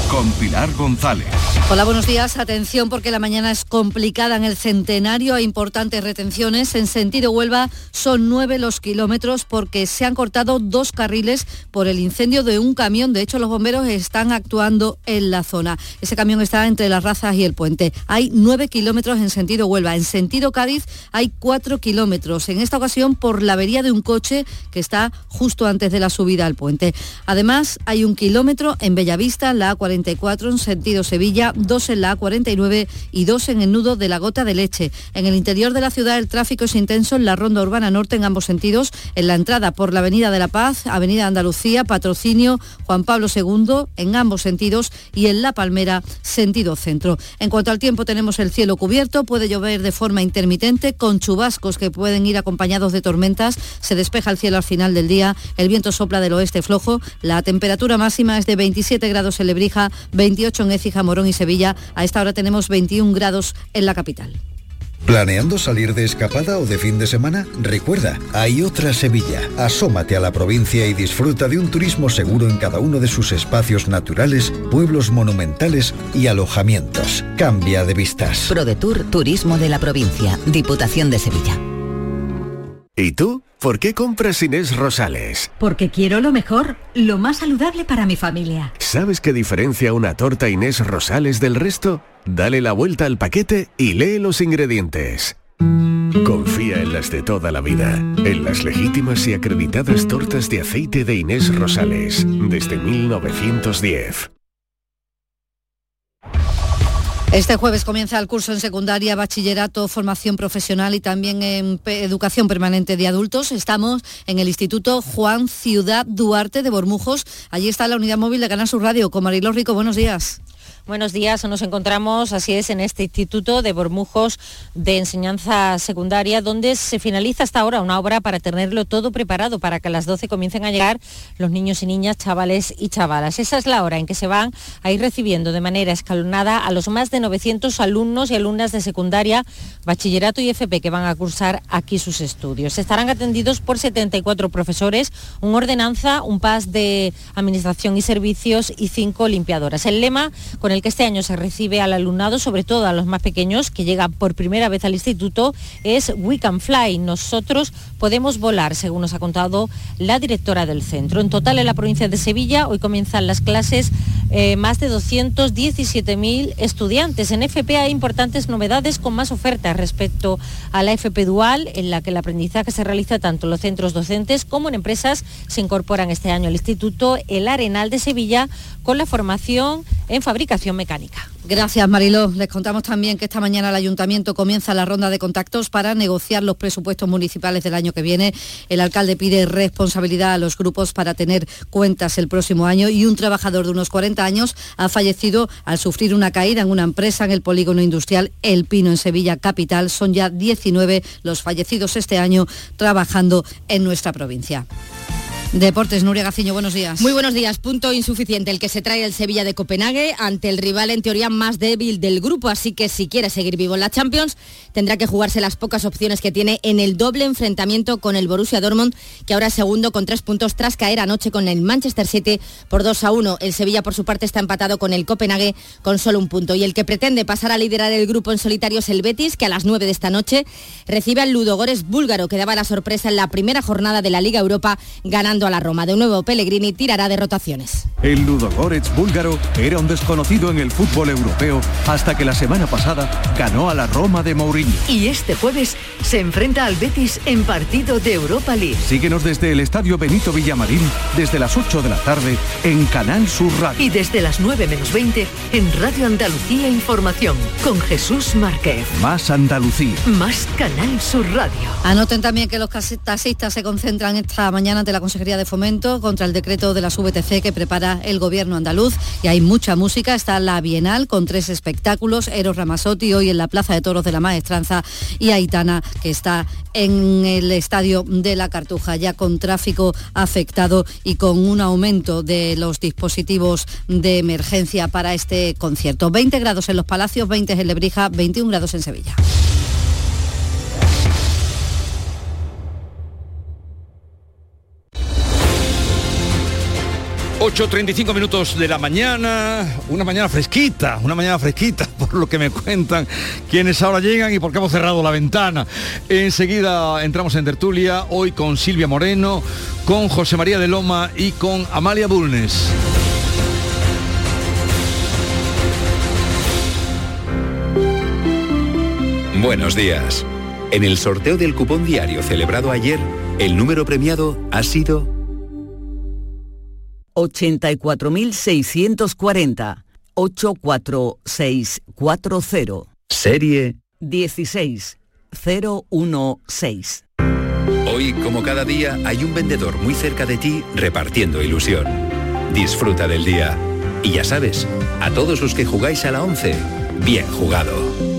Con Pilar González. Hola, buenos días. Atención porque la mañana es complicada en el centenario. Hay importantes retenciones. En sentido Huelva son nueve los kilómetros porque se han cortado dos carriles por el incendio de un camión. De hecho, los bomberos están actuando en la zona. Ese camión está entre las razas y el puente. Hay nueve kilómetros en sentido Huelva. En sentido Cádiz hay cuatro kilómetros. En esta ocasión por la avería de un coche que está justo antes de la subida al puente. Además, hay un kilómetro en Bellavista, la A44 en sentido Sevilla, dos en la A49 y dos en el nudo de la Gota de Leche. En el interior de la ciudad el tráfico es intenso en la Ronda Urbana Norte en ambos sentidos, en la entrada por la Avenida de la Paz, Avenida Andalucía, Patrocinio, Juan Pablo II, en ambos sentidos y en La Palmera, sentido centro. En cuanto al tiempo tenemos el cielo cubierto, puede llover de forma intermitente con chubascos que pueden ir acompañados de tormentas, se despeja el cielo al final del día, el viento sopla del oeste flojo, la temperatura máxima es de 27 grados en Lebrija, 28 en Écija, Morón y Sevilla. A esta hora tenemos 21 grados en la capital. ¿Planeando salir de escapada o de fin de semana? Recuerda, hay otra Sevilla. Asómate a la provincia y disfruta de un turismo seguro en cada uno de sus espacios naturales, pueblos monumentales y alojamientos. Cambia de vistas. ProDetour Turismo de la Provincia, Diputación de Sevilla. ¿Y tú? ¿Por qué compras Inés Rosales? Porque quiero lo mejor, lo más saludable para mi familia. ¿Sabes qué diferencia una torta Inés Rosales del resto? Dale la vuelta al paquete y lee los ingredientes. Confía en las de toda la vida, en las legítimas y acreditadas tortas de aceite de Inés Rosales, desde 1910. Este jueves comienza el curso en secundaria, bachillerato, formación profesional y también en educación permanente de adultos. Estamos en el Instituto Juan Ciudad Duarte de Bormujos. Allí está la unidad móvil de Canal Sur Radio con Mariló Rico. Buenos días. Buenos días, nos encontramos, así es, en este Instituto de Bormujos de Enseñanza Secundaria, donde se finaliza hasta ahora una obra para tenerlo todo preparado para que a las 12 comiencen a llegar los niños y niñas, chavales y chavalas. Esa es la hora en que se van a ir recibiendo de manera escalonada a los más de 900 alumnos y alumnas de secundaria, bachillerato y FP que van a cursar aquí sus estudios. Estarán atendidos por 74 profesores, un ordenanza, un PAS de Administración y Servicios y cinco limpiadoras. El lema con el que este año se recibe al alumnado, sobre todo a los más pequeños, que llegan por primera vez al instituto, es We Can Fly. Nosotros podemos volar, según nos ha contado la directora del centro. En total, en la provincia de Sevilla, hoy comienzan las clases eh, más de 217.000 estudiantes. En FP hay importantes novedades con más ofertas respecto a la FP Dual, en la que el aprendizaje se realiza tanto en los centros docentes como en empresas. Se incorporan este año al Instituto El Arenal de Sevilla con la formación en fabricación mecánica. Gracias, Mariló. Les contamos también que esta mañana el Ayuntamiento comienza la ronda de contactos para negociar los presupuestos municipales del año que viene. El alcalde pide responsabilidad a los grupos para tener cuentas el próximo año y un trabajador de unos 40 años ha fallecido al sufrir una caída en una empresa en el polígono industrial El Pino en Sevilla Capital. Son ya 19 los fallecidos este año trabajando en nuestra provincia. Deportes, Nuria Gaciño, buenos días. Muy buenos días. Punto insuficiente el que se trae el Sevilla de Copenhague ante el rival en teoría más débil del grupo, así que si quiere seguir vivo en la Champions tendrá que jugarse las pocas opciones que tiene en el doble enfrentamiento con el Borussia Dortmund, que ahora es segundo con tres puntos tras caer anoche con el Manchester City por 2 a 1. El Sevilla por su parte está empatado con el Copenhague con solo un punto y el que pretende pasar a liderar el grupo en solitario es el Betis, que a las 9 de esta noche recibe al Ludogores búlgaro, que daba la sorpresa en la primera jornada de la Liga Europa ganando a la Roma. De nuevo, Pellegrini tirará de rotaciones. El Ludogorets búlgaro era un desconocido en el fútbol europeo hasta que la semana pasada ganó a la Roma de Mourinho. Y este jueves se enfrenta al Betis en partido de Europa League. Síguenos desde el Estadio Benito Villamarín desde las 8 de la tarde en Canal Sur Radio. Y desde las 9 menos 20 en Radio Andalucía Información con Jesús Márquez. Más Andalucía. Más Canal Sur Radio. Anoten también que los taxistas se concentran esta mañana ante la Consejería de Fomento contra el decreto de las VTC que prepara el gobierno andaluz y hay mucha música. Está la Bienal con tres espectáculos, Eros Ramazotti hoy en la Plaza de Toros de la Maestranza y Aitana que está en el estadio de la Cartuja ya con tráfico afectado y con un aumento de los dispositivos de emergencia para este concierto. 20 grados en los Palacios, 20 en Lebrija, 21 grados en Sevilla. 8.35 minutos de la mañana, una mañana fresquita, una mañana fresquita, por lo que me cuentan quienes ahora llegan y porque hemos cerrado la ventana. Enseguida entramos en tertulia, hoy con Silvia Moreno, con José María de Loma y con Amalia Bulnes. Buenos días. En el sorteo del cupón diario celebrado ayer, el número premiado ha sido 84.640. 84640. Serie 16016. Hoy, como cada día, hay un vendedor muy cerca de ti repartiendo ilusión. Disfruta del día. Y ya sabes, a todos los que jugáis a la 11, bien jugado.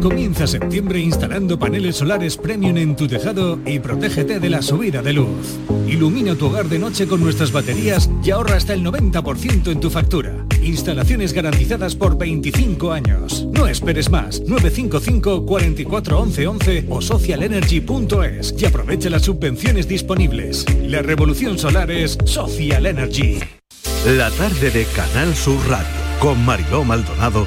Comienza septiembre instalando paneles solares premium en tu tejado y protégete de la subida de luz. Ilumina tu hogar de noche con nuestras baterías y ahorra hasta el 90% en tu factura. Instalaciones garantizadas por 25 años. No esperes más. 955 44 11 11 o socialenergy.es y aprovecha las subvenciones disponibles. La revolución solar es Social Energy. La tarde de Canal Sur Radio con Mariló Maldonado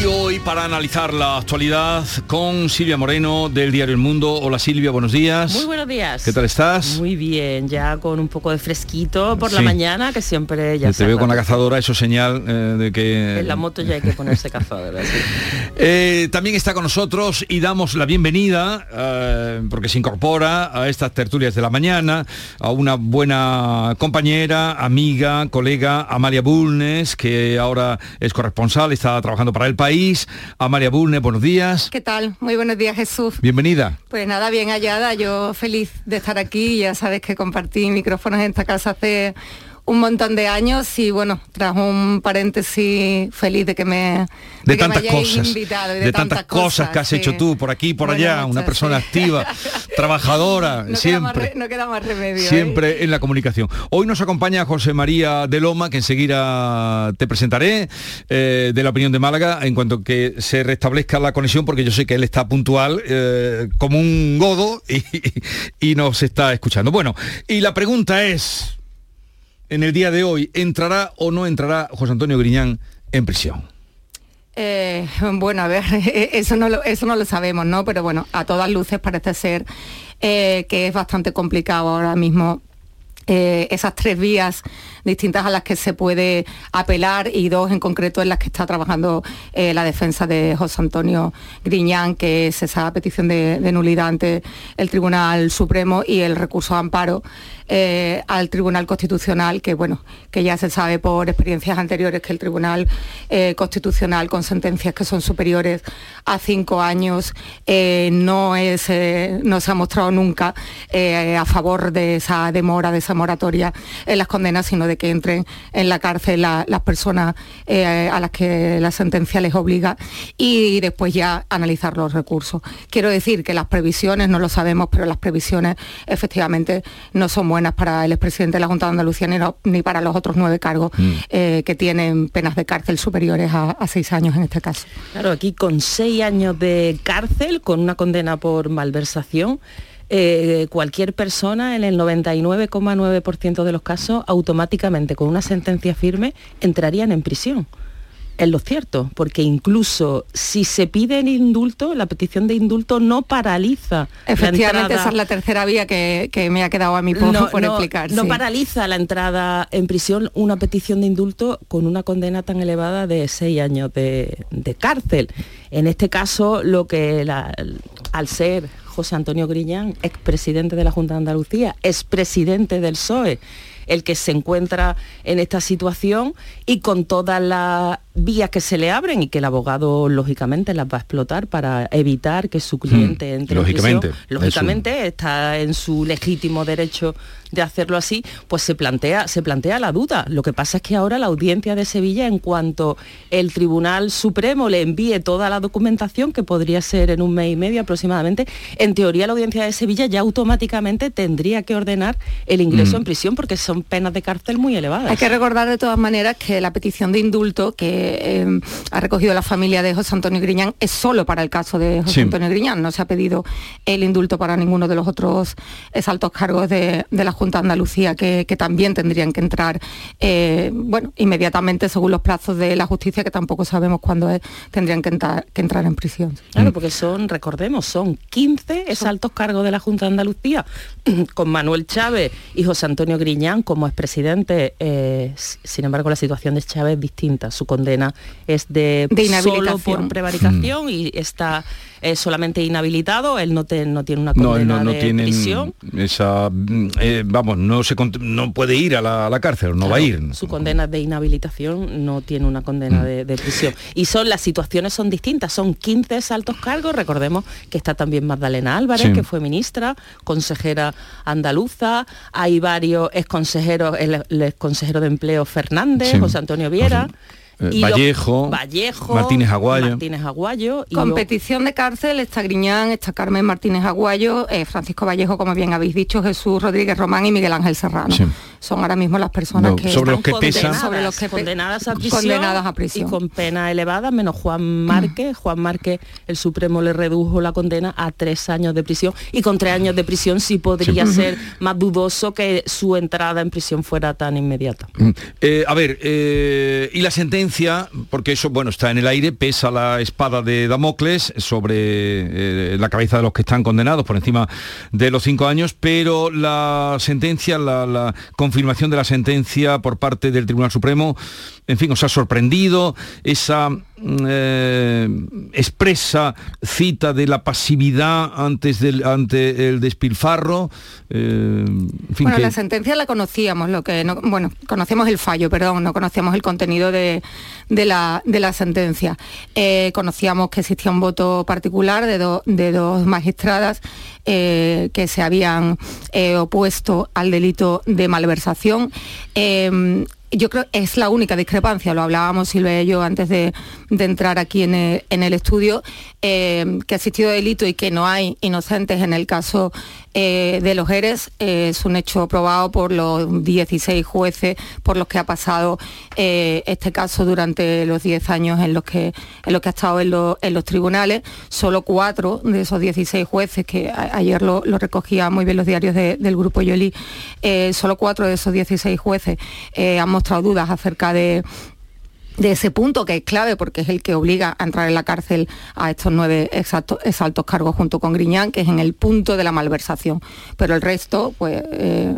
Y hoy para analizar la actualidad con Silvia Moreno del diario El Mundo. Hola Silvia, buenos días. Muy buenos días. ¿Qué tal estás? Muy bien, ya con un poco de fresquito por la mañana, que siempre ya Te veo con la cazadora, eso señal eh, de que... En la moto ya hay que ponerse cazadora. sí. Eh, también está con nosotros y damos la bienvenida, eh, porque se incorpora a estas tertulias de la mañana, a una buena compañera, amiga, colega, Amalia Bulnes, que ahora es corresponsal, está trabajando para el país. Amalia Bulnes, buenos días. ¿Qué tal? Muy buenos días, Jesús. Bienvenida. Pues nada, bien hallada, yo feliz de estar aquí, ya sabes que compartí micrófonos en esta casa hace un montón de años y bueno, tras un paréntesis feliz de que me, De, que tantas cosas, invitado de, tantas cosas, que has sí. hecho tú por aquí, por Bueno, allá, una persona sí. activa, trabajadora, No queda, más siempre. re- no queda más remedio. ¿eh? Siempre en la comunicación. Hoy nos acompaña José María de Loma, que enseguida te presentaré, eh, de la opinión de Málaga, en cuanto que se restablezca la conexión, porque yo sé que él está puntual eh, como un godo y, y nos está escuchando. Bueno, y la pregunta es, en el día de hoy, ¿entrará o no entrará José Antonio Griñán en prisión? Eh, bueno, a ver, eso no, lo, eso no lo sabemos, ¿no? Pero bueno, a todas luces parece ser eh, que es bastante complicado ahora mismo eh, esas tres vías distintas a las que se puede apelar y dos en concreto en las que está trabajando eh, la defensa de José Antonio Griñán, que es esa petición de, de nulidad ante el Tribunal Supremo y el recurso de amparo eh, al Tribunal Constitucional, que bueno, que ya se sabe por experiencias anteriores que el Tribunal Constitucional con sentencias que son superiores a cinco años no, es, no se ha mostrado nunca a favor de esa demora, de esa moratoria en las condenas, sino de que entren en la cárcel la- las personas eh, a las que la sentencia les obliga y después ya analizar los recursos. Quiero decir que las previsiones, no lo sabemos, pero las previsiones efectivamente no son buenas para el expresidente de la Junta de Andalucía ni, no- ni para los otros nueve cargos Mm. eh, que tienen penas de cárcel superiores a, a seis años en este caso. Claro, aquí con seis años de cárcel, con una condena por malversación, eh, cualquier persona en el 99,9% de los casos automáticamente con una sentencia firme entrarían en prisión. Es lo cierto, porque incluso si se pide el indulto, la petición de indulto no paraliza. Efectivamente, esa es la tercera vía que, que me ha quedado a mí por, por explicar. no sí. paraliza la entrada en prisión una petición de indulto con una condena tan elevada de seis años de, de cárcel. En este caso, lo que la- al ser José Antonio Griñán, expresidente de la Junta de Andalucía, expresidente del PSOE, el que se encuentra en esta situación y con todas las vías que se le abren y que el abogado lógicamente las va a explotar para evitar que su cliente Mm, entre en lógicamente, prisión. Lógicamente está en su legítimo derecho de hacerlo así, pues se plantea, se plantea la duda. Lo que pasa es que ahora la audiencia de Sevilla, en cuanto el Tribunal Supremo le envíe toda la documentación, que podría ser en un mes y medio aproximadamente, en teoría la audiencia de Sevilla ya automáticamente tendría que ordenar el ingreso Mm. en prisión porque son penas de cárcel muy elevadas. Hay que recordar de todas maneras que la petición de indulto que eh, ha recogido la familia de José Antonio Griñán es solo para el caso de José Sí. Antonio Griñán. No se ha pedido el indulto para ninguno de los otros altos cargos de, de la Junta de Andalucía que, que también tendrían que entrar, eh, bueno, inmediatamente según los plazos de la justicia, que tampoco sabemos cuándo es, tendrían que entrar, que entrar en prisión. Claro, porque son, recordemos, son 15 exaltos cargos de la Junta de Andalucía, con Manuel Chávez y José Antonio Griñán como expresidente. eh, sin embargo, la situación de Chávez es distinta. Su condena es de, De solo inhabilitación. por prevaricación y está eh, solamente inhabilitado. Él no, te- no tiene una No, condena no, no de tienen prisión. esa, mm, eh, vamos, no se no puede ir a la, a la cárcel, no va a ir. Su condena de inhabilitación no tiene una Mm. condena de, de prisión. Y son las situaciones son distintas, son 15 altos cargos, recordemos que está también Magdalena Álvarez, Sí. que fue ministra, consejera andaluza, hay varios exconsejeros, el, el exconsejero de empleo Fernández, Sí. José Antonio Viera. Eh, Vallejo, Vallejo, Martínez Aguayo. Martínez Aguayo. y Con luego- petición de cárcel está Griñán, está Carmen Martínez Aguayo, eh, Francisco Vallejo, como bien habéis dicho, Jesús Rodríguez Román y Miguel Ángel Serrano. Sí. Son ahora mismo las personas No, que sobre los están que pesan- condenadas, sobre los que pe- condenadas a prisión, condenadas a prisión. y con pena elevada, menos Juan Márquez. Juan Márquez, el Supremo le redujo la condena a tres años de prisión y con tres años de prisión sí podría Sí. ser más dudoso que su entrada en prisión fuera tan inmediata. Mm. Eh, a ver, eh, y la sentencia, porque eso, bueno, está en el aire, pesa la espada de Damocles sobre eh, la cabeza de los que están condenados por encima de los cinco años, pero la sentencia, la, la confirmación de la sentencia por parte del Tribunal Supremo, en fin, os ha sorprendido esa mm, eh, expresa cita de la pasividad antes del, ante el despilfarro. eh, en fin, Bueno, que- la sentencia la conocíamos, lo que no, bueno, conocíamos el fallo, perdón, no conocíamos el contenido de, de la, de la sentencia. Eh, conocíamos que existía un voto particular de, do- de dos magistradas que se habían opuesto al delito de malversación. Eh, yo creo que es la única discrepancia, lo hablábamos Silvia y yo antes de, de entrar aquí en el, estudio, eh, que ha existido delito y que no hay inocentes en el caso eh, de los ERES. eh, es un hecho probado por los 16 jueces por los que ha pasado este caso durante los 10 años en los que, en los que ha estado en, los- tribunales. Solo cuatro de esos 16 jueces, que ayer lo, lo recogía muy bien los diarios de- del grupo Yoli, solo cuatro de esos 16 jueces han mostrado dudas acerca de de ese punto que es clave porque es el que obliga a entrar en la cárcel a estos nueve exactos, exaltos cargos junto con Griñán, que es en el punto de la malversación. Pero el resto, pues eh,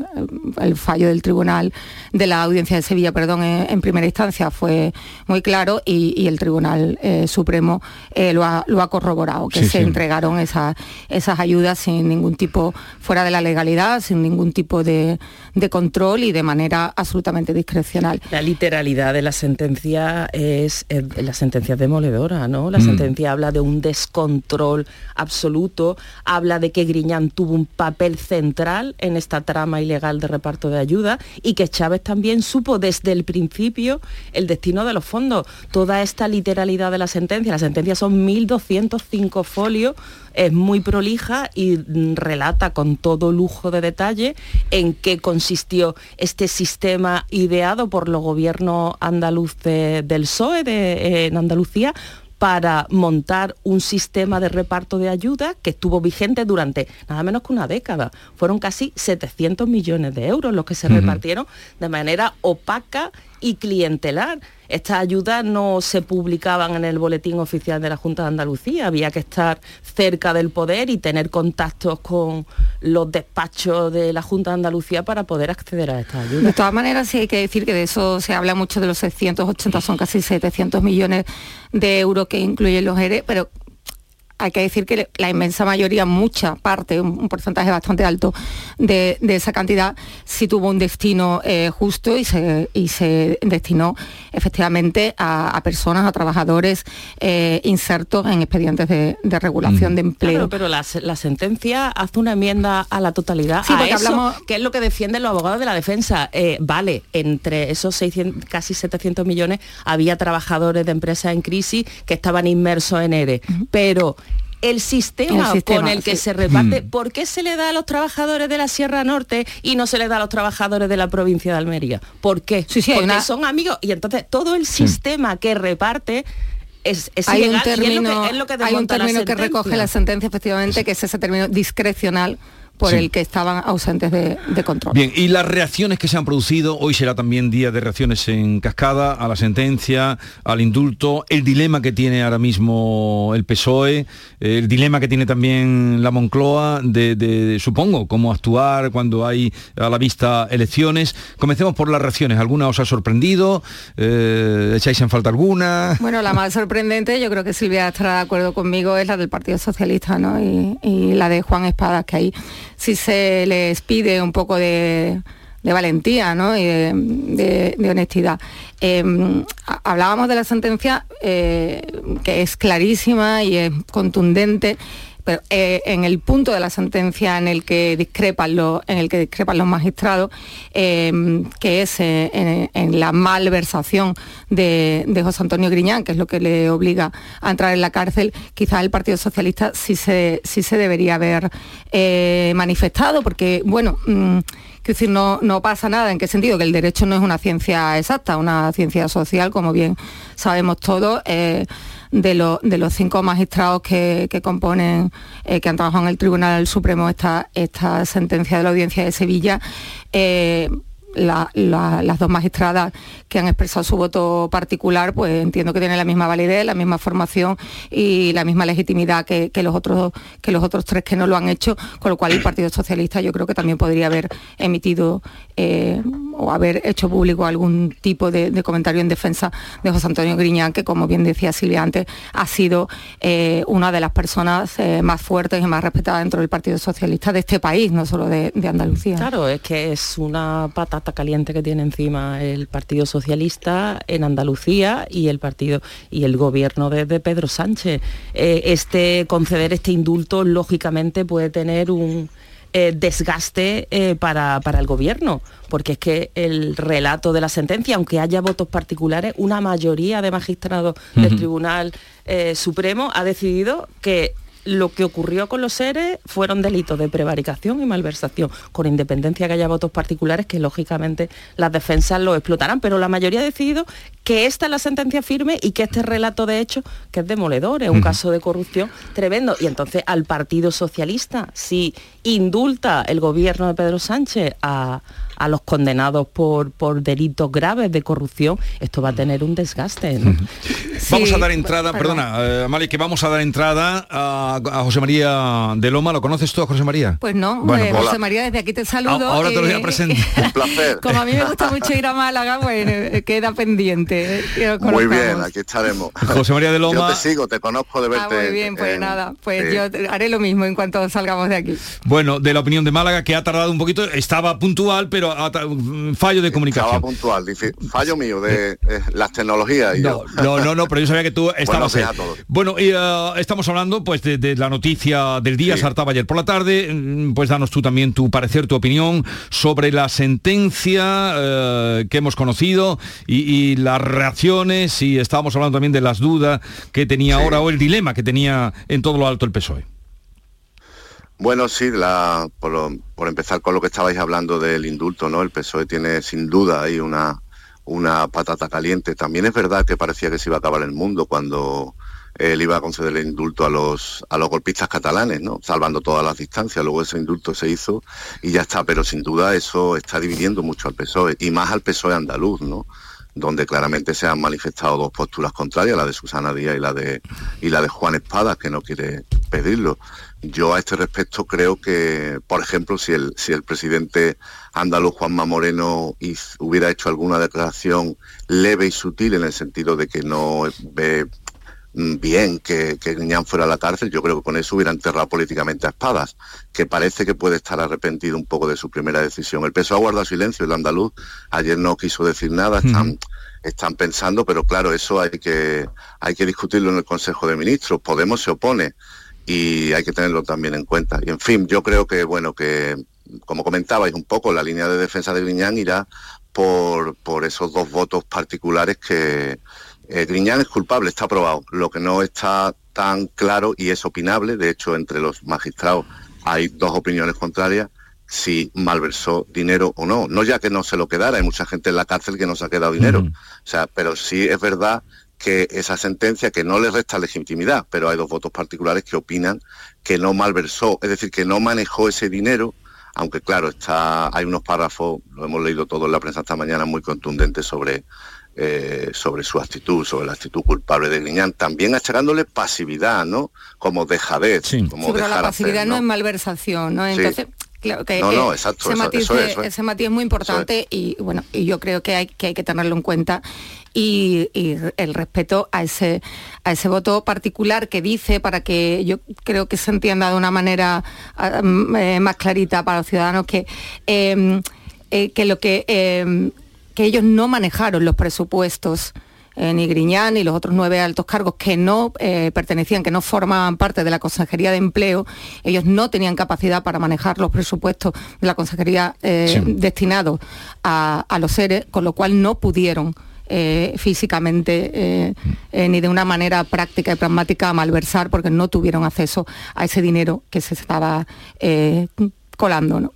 el fallo del tribunal de la audiencia de Sevilla, perdón, en, primera instancia fue muy claro y, el Tribunal eh, Supremo eh, lo, ha, corroborado, que se entregaron esas, esas ayudas sin ningún tipo, fuera de la legalidad, sin ningún tipo de, de control y de manera absolutamente discrecional. La literalidad de la sentencia es, la sentencia demoledora, ¿no? La mm. sentencia habla de un descontrol absoluto, habla de que Griñán tuvo un papel central en esta trama ilegal de reparto de ayuda y que Chávez también supo desde el principio el destino de los fondos. Toda esta literalidad de la sentencia, la sentencia son 1.205 folios es muy prolija y relata con todo lujo de detalle en qué consistió este sistema ideado por los gobiernos del PSOE de, en Andalucía para montar un sistema de reparto de ayuda que estuvo vigente durante nada menos que una década. Fueron casi 700 millones de euros los que se repartieron de manera opaca y clientelar. Estas ayudas no se publicaban en el boletín oficial de la Junta de Andalucía, había que estar cerca del poder y tener contactos con los despachos de la Junta de Andalucía para poder acceder a estas ayudas. De todas maneras, sí hay que decir que de eso se habla mucho de los 680, son casi 700 millones de euros que incluyen los ERE, pero hay que decir que la inmensa mayoría, mucha parte, un, porcentaje bastante alto de, esa cantidad, sí tuvo un destino eh, justo y se, y se destinó efectivamente a, personas, a trabajadores eh, insertos en expedientes de, regulación de empleo. pero la, sentencia hace una enmienda a la totalidad sí, a hablamos... que es lo que defienden los abogados de la defensa. Eh, vale, entre esos 600, casi 700 millones había trabajadores de empresas en crisis que estaban inmersos en ERE, pero el sistema, con el que se reparte, mm. ¿por qué se le da a los trabajadores de la Sierra Norte y no se le da a los trabajadores de la provincia de Almería? ¿Por qué? Porque son amigos y entonces todo el sistema que reparte es, hay un término, hay un término que recoge la sentencia efectivamente que es ese término discrecional por el que estaban ausentes de, control. Bien, y las reacciones que se han producido, hoy será también día de reacciones en cascada a la sentencia, al indulto, el dilema que tiene ahora mismo el PSOE, el dilema que tiene también la Moncloa de, supongo, cómo actuar cuando hay a la vista elecciones. Comencemos por las reacciones. ¿Alguna os ha sorprendido? Eh, ¿Echáis en falta alguna? Bueno, la más sorprendente, yo creo que Silvia estará de acuerdo conmigo, es la del Partido Socialista, ¿no? Y, y la de Juan Espadas, que ahí si se les pide un poco de, valentía y de, honestidad. Em, hablábamos de la sentencia eh, que es clarísima y es contundente eh, en el punto de la sentencia en el que discrepan los, en el que discrepan los magistrados, em, que es eh, en, la malversación de, José Antonio Griñán, que es lo que le obliga a entrar en la cárcel, quizás el Partido Socialista sí se, sí se debería haber eh, manifestado, porque, bueno, mm, decir, no, no pasa nada. ¿En qué sentido? Que el derecho no es una ciencia exacta, una ciencia social, como bien sabemos todos de, los cinco magistrados que, componen, eh, que han trabajado en el Tribunal Supremo esta, esta sentencia de la Audiencia de Sevilla, eh, las dos magistradas que han expresado su voto particular, pues entiendo que tienen la misma validez, la misma formación y la misma legitimidad que, los, otros, que los otros tres que no lo han hecho, con lo cual el Partido Socialista yo creo que también podría haber emitido eh, o haber hecho público algún tipo de, comentario en defensa de José Antonio Griñán, que como bien decía Silvia antes, ha sido eh, una de las personas eh, más fuertes y más respetadas dentro del Partido Socialista de este país, no solo de, de Andalucía. Claro, es que es una pata caliente que tiene encima el Partido Socialista en Andalucía y el partido y el gobierno de, Pedro Sánchez. Eh, este conceder este indulto lógicamente puede tener un eh, desgaste eh, para, el gobierno, porque es que el relato de la sentencia, aunque haya votos particulares, una mayoría de magistrados del Tribunal Supremo ha decidido que lo que ocurrió con los seres fueron delitos de prevaricación y malversación, con independencia que haya votos particulares que lógicamente las defensas lo explotarán, pero la mayoría ha decidido que esta es la sentencia firme y que este relato de hecho, que es demoledor, es un caso de corrupción tremendo. Y entonces al Partido Socialista, si indulta el gobierno de Pedro Sánchez a, a los condenados por, por delitos graves de corrupción, esto va a tener un desgaste. ¿no? vamos a dar entrada, perdona, eh, Amali, que vamos a dar entrada a, a José María de Loma. ¿Lo conoces tú a José María? Pues no, Bueno, eh, pues- José María, desde aquí te saludo. A- ahora te lo voy a eh, presentar. Un placer. Como a mí me gusta mucho ir a Málaga, bueno, eh, queda pendiente. eh, Muy bien, aquí estaremos. José María de Loma. Yo te sigo, te conozco de Ah, verte. muy bien, pues nada, pues yo haré lo mismo en cuanto salgamos de aquí. Bueno, de la opinión de Málaga, que ha tardado un poquito, estaba puntual, pero fallo de Estaba comunicación. puntual, dice, fallo mío de eh, las tecnologías. Y No, yo. no, no, no, pero yo sabía que tú estabas ahí. Bueno, y, eh, estamos hablando pues de, de la noticia del día, Sí. saltaba ayer por la tarde, mm, pues danos tú también tu parecer, tu opinión sobre la sentencia eh, que hemos conocido y, y las reacciones y estábamos hablando también de las dudas que tenía ahora o el dilema que tenía en todo lo alto el PSOE. Bueno, sí, la, por, lo- por empezar con lo que estabais hablando del indulto, ¿no? El PSOE tiene sin duda ahí una, una patata caliente. También es verdad que parecía que se iba a acabar el mundo cuando él iba a conceder el indulto a los, a los golpistas catalanes, ¿no? Salvando todas las distancias. Luego ese indulto se hizo y ya está. Pero sin duda eso está dividiendo mucho al PSOE y más al PSOE andaluz, ¿no? donde claramente se han manifestado dos posturas contrarias, la de Susana Díaz y la de y la de Juan Espadas, que no quiere pedirlo. Yo a este respecto creo que, por ejemplo, si el si el presidente andaluz Juanma Moreno hubiera hecho alguna declaración leve y sutil en el sentido de que no ve mm, bien que, que Griñán fuera a la cárcel, yo creo que con eso hubiera enterrado políticamente a espadas, que parece que puede estar arrepentido un poco de su primera decisión. El PSOE ha guardado silencio, el andaluz ayer no quiso decir nada, están, están pensando, pero claro, eso hay que, hay que discutirlo en el Consejo de Ministros. Podemos se opone y hay que tenerlo también en cuenta. Y en fin, yo creo que, bueno, que como comentabais un poco, la línea de defensa de Griñán irá por, por esos dos votos particulares que eh, Griñán es culpable, está aprobado. Lo que no está tan claro y es opinable, de hecho entre los magistrados hay dos opiniones contrarias, si malversó dinero o no. No ya que no se lo quedara, hay mucha gente en la cárcel que no se ha quedado dinero. O sea, pero sí es verdad que esa sentencia que no le resta legitimidad, pero hay dos votos particulares que opinan que no malversó, es decir, que no manejó ese dinero, aunque claro, está, hay unos párrafos, lo hemos leído todo en la prensa esta mañana, muy contundentes sobre, eh, sobre su actitud, sobre la actitud culpable de Griñán, también achacándole pasividad, ¿no? Como dejadez, como Sí, pero dejar la hacer, pasividad no ¿no? es malversación, ¿no? Sí. Claro que No, no, exacto, ese, eso- matiz eso es, de- eso es. ese matiz es muy importante y bueno, y yo creo que hay que, hay que tenerlo en cuenta y, y el respeto a ese a ese voto particular que dice para que yo creo que se entienda de una manera ah, mm, eh, más clarita para los ciudadanos que eh, eh, que lo que eh, que ellos no manejaron los presupuestos eh, ni Griñán ni los otros nueve altos cargos que no eh, pertenecían, que no formaban parte de la Consejería de Empleo, ellos no tenían capacidad para manejar los presupuestos de la Consejería eh, Sí. destinados a, a los seres, con lo cual no pudieron eh, físicamente eh, eh, ni de una manera práctica y pragmática malversar porque no tuvieron acceso a ese dinero que se estaba colando. ¿no?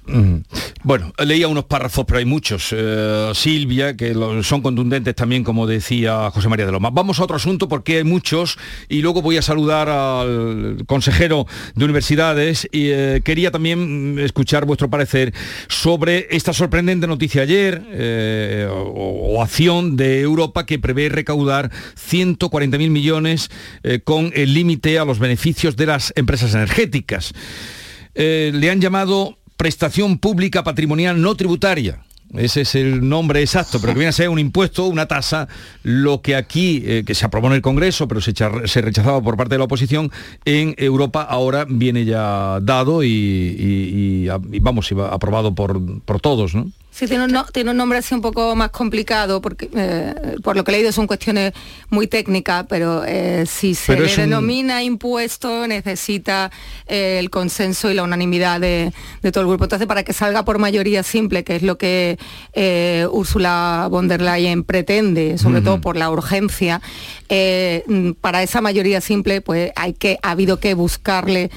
Bueno, leía unos párrafos, pero hay muchos. Eh, Silvia, que son contundentes también, como decía José María de Loma. Vamos a otro asunto porque hay muchos y luego voy a saludar al consejero de universidades y eh, quería también escuchar vuestro parecer sobre esta sorprendente noticia ayer eh, o, o acción de Europa que prevé recaudar 140.000 millones con el límite a los beneficios de las empresas energéticas eh, le han llamado prestación pública patrimonial no tributaria. Ese es el nombre exacto, pero que viene a ser un impuesto, una tasa, lo que aquí, eh, que se aprobó en el Congreso, pero se, echa- se rechazaba por parte de la oposición, en Europa ahora viene ya dado y, y- y- y, vamos, aprobado por, por todos, ¿no? Sí, tiene un, no- tiene un nombre así un poco más complicado, porque eh, por lo que he leído son cuestiones muy técnicas, pero eh, si se Pero le es un- denomina impuesto necesita eh, el consenso y la unanimidad de, de todo el grupo. Entonces, para que salga por mayoría simple, que es lo que Ursula von der Leyen pretende, sobre todo por la urgencia, para esa mayoría simple, pues hay que, ha habido que buscarle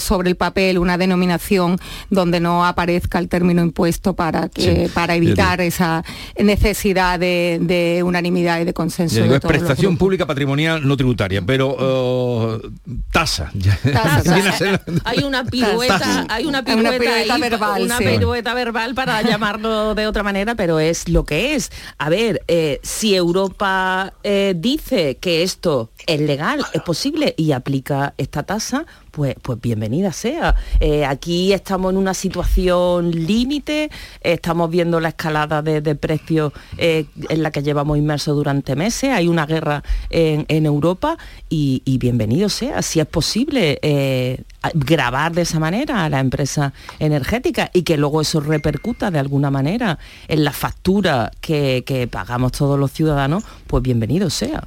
sobre el papel una denominación donde no aparezca el término impuesto para que eh, para evitar esa necesidad de, de unanimidad y de consenso. Digo, de es prestación pública patrimonial no tributaria, pero eh, tasa. Tasa. hay una pirueta, Tasa. hay una Hay una pirueta, pirueta ahí, verbal, una sí. pirueta verbal para llamarlo de otra manera, pero es lo que es. A ver, eh, si Europa eh, dice que esto es legal, es posible y aplica esta tasa, pues, pues bienvenida sea. Eh, aquí estamos en una situación límite, estamos viendo la escalada de, precios eh, en la que llevamos inmersos durante meses, hay una guerra en, Europa y, bienvenido sea, si es posible eh, grabar de esa manera a la empresa energética y que luego eso repercuta de alguna manera en la factura que pagamos todos los ciudadanos, pues bienvenido sea.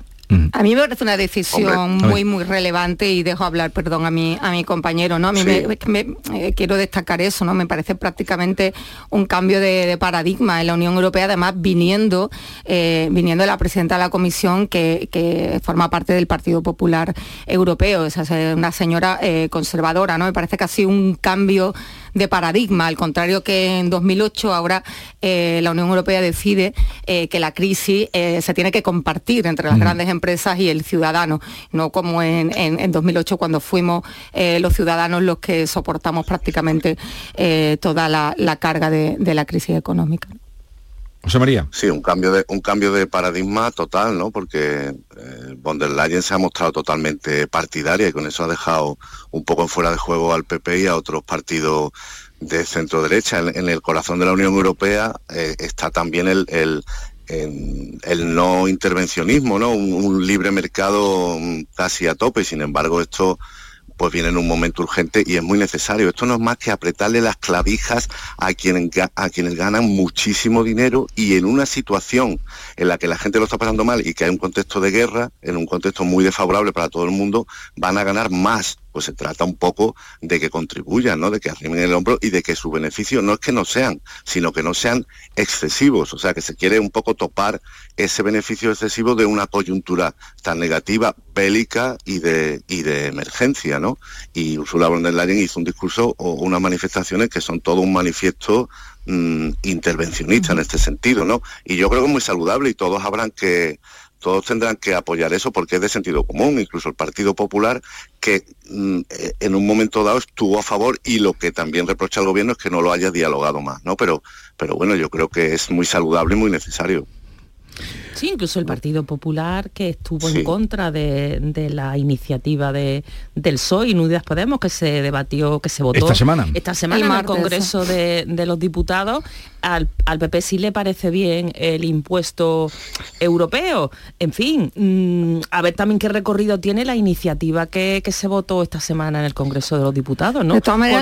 A mí me parece una decisión Hombre, muy, muy relevante y dejo hablar, perdón, a mi, a mi compañero, ¿no? A mí Sí. me, me- eh, quiero destacar eso, ¿no? Me parece prácticamente un cambio de, de paradigma en la Unión Europea, además viniendo, eh, viniendo de la presidenta de la Comisión que, que forma parte del Partido Popular Europeo, es una señora eh, conservadora, ¿no? Me parece sido un cambio de paradigma, al contrario que en 2008 ahora eh, la Unión Europea decide eh, que la crisis eh, se tiene que compartir entre las Mm. grandes empresas y el ciudadano, no como en, en- en 2008 cuando fuimos los ciudadanos los que soportamos prácticamente toda la, la carga de, de la crisis económica. José María. Sí, un cambio de un cambio de paradigma total, ¿no? Porque eh, von der Leyen se ha mostrado totalmente partidaria y con eso ha dejado un poco fuera de juego al PP y a otros partidos de centro derecha. En, el corazón de la Unión Europea eh, está también el, el, el no intervencionismo, ¿no? Un, libre mercado mm, casi a tope. Sin embargo, esto pues viene en un momento urgente y es muy necesario. Esto no es más que apretarle las clavijas a, quienes ganan muchísimo dinero y en una situación en la que la gente lo está pasando mal y que hay un contexto de guerra, en un contexto muy desfavorable para todo el mundo, van a ganar más. Pues se trata un poco de que contribuyan, ¿no? de que arrimen el hombro y de que sus beneficios no es que no sean, sino que no sean excesivos. O sea, que se quiere un poco topar ese beneficio excesivo de una coyuntura tan negativa, bélica y de, y de emergencia, ¿no? Y Ursula von der Leyen hizo un discurso o unas manifestaciones que son todo un manifiesto mm, intervencionista en este sentido, ¿no? Y yo creo que es muy saludable y todos habrán que todos tendrán que apoyar eso porque es de sentido común, incluso el Partido Popular, que mm, eh, en un momento dado estuvo a favor y lo que también reprocha al gobierno es que no lo haya dialogado más, ¿no? Pero, pero bueno, yo creo que es muy saludable y muy necesario. Sí, incluso el Partido Popular que estuvo Sí. en contra de, de la iniciativa de, del PSOE y Unidas Podemos que se debatió, que se votó Esta semana. esta semana El en el Congreso de, de los Diputados. Al, al PP sí le parece bien el impuesto europeo. En fin, mm, a ver también qué recorrido tiene la iniciativa que, que se votó esta semana en el Congreso de los Diputados, ¿no?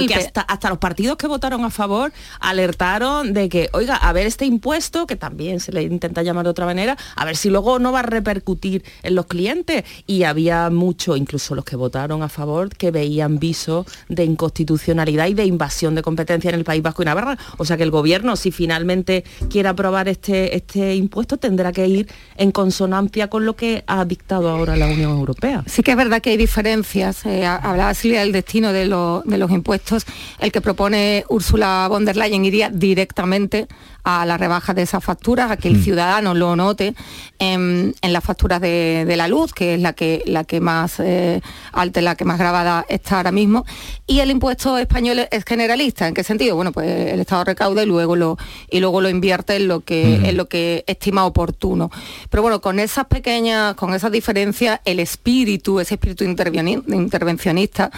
Porque hasta, hasta los partidos que votaron a favor alertaron de que, oiga, a ver este impuesto, que también se le intenta llamar de otra manera, a ver si luego no va a repercutir en los clientes. Y había muchos, incluso los que votaron a favor, que veían visos de inconstitucionalidad y de invasión de competencia en el País Vasco y Navarra. O sea que el gobierno, si finalmente quiere aprobar este, este impuesto, tendrá que ir en consonancia con lo que ha dictado ahora la Unión Europea. Sí que es verdad que hay diferencias. eh, ha- hablaba Silvia del destino de, de los impuestos. El que propone Úrsula von der Leyen iría directamente a la rebaja de esas facturas, a que el ciudadano lo note en, en las facturas de, de la luz, que es la que, la que más eh, alta, la que más grabada está ahora mismo. Y el impuesto español es generalista. ¿En qué sentido? Bueno, pues el Estado recauda y luego lo, y luego lo invierte en lo que, en lo que estima oportuno. Pero bueno, con esas pequeñas, con esas diferencias, el espíritu, ese espíritu intervencionista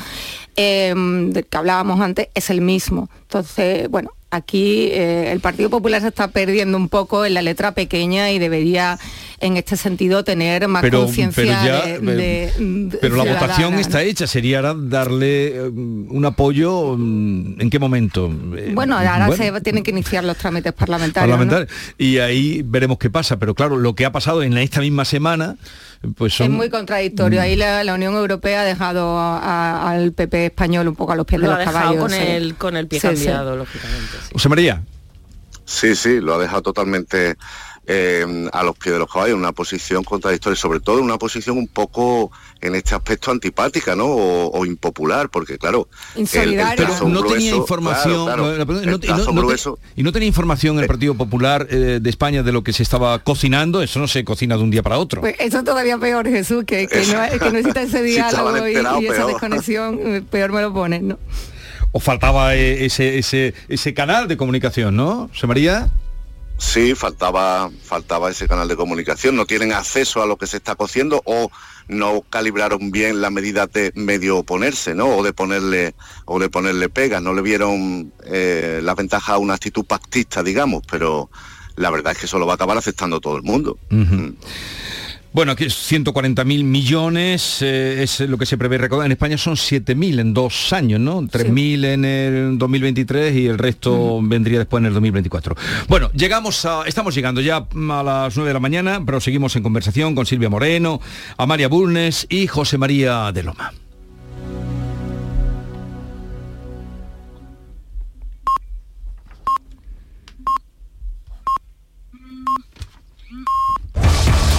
eh, del que hablábamos antes, es el mismo. Entonces, bueno, aquí eh, el Partido Popular se está perdiendo un poco en la letra pequeña y debería en este sentido tener más conciencia de, eh, de- de pero la votación ¿no? está hecha, sería darle eh, un apoyo, mm, ¿en qué momento? Bueno, ahora bueno, se tienen que iniciar los trámites parlamentarios. ¿no? parlamentario. Y ahí veremos qué pasa. Pero claro, lo que ha pasado en esta misma semana, pues son... Es muy contradictorio. Ahí la, la Unión Europea ha dejado a- a- al PP español un poco a los pies Lo de ha los dejado caballos. con sí. el, con el pie Sí, sí. cambiado, lógicamente. sí. José María. Sí, sí, lo ha dejado totalmente eh, a los pies de los caballos, una posición contradictoria, sobre todo una posición un poco en este aspecto antipática, ¿no? O, impopular, porque claro, pero no tenía información, y no tenía información el Partido Popular eh, de España de lo que se estaba cocinando, eso no se cocina de un día para otro. Pues eso todavía peor, Jesús, que, no, existe ese diálogo y, esa desconexión, eh, peor me lo ponen, ¿no? O faltaba ese, ese, ese canal de comunicación, ¿no? ¿Se María? Sí, faltaba, faltaba ese canal de comunicación. No tienen acceso a lo que se está cociendo o no calibraron bien la medida de medio oponerse, ¿no? O de ponerle, o de ponerle pegas. No le vieron eh, la ventaja a una actitud pactista, digamos, pero la verdad es que eso lo va a acabar aceptando todo el mundo. Bueno, aquí es 140.000 millones, eh, es lo que se prevé recaudar. En España son 7.000 en dos años, ¿no? 3.000 en el 2023 y el resto vendría después en el 2024. Bueno, llegamos a, estamos llegando ya a las 9 de la mañana, pero seguimos en conversación con Silvia Moreno, Amalia Bulnes y José María de Loma.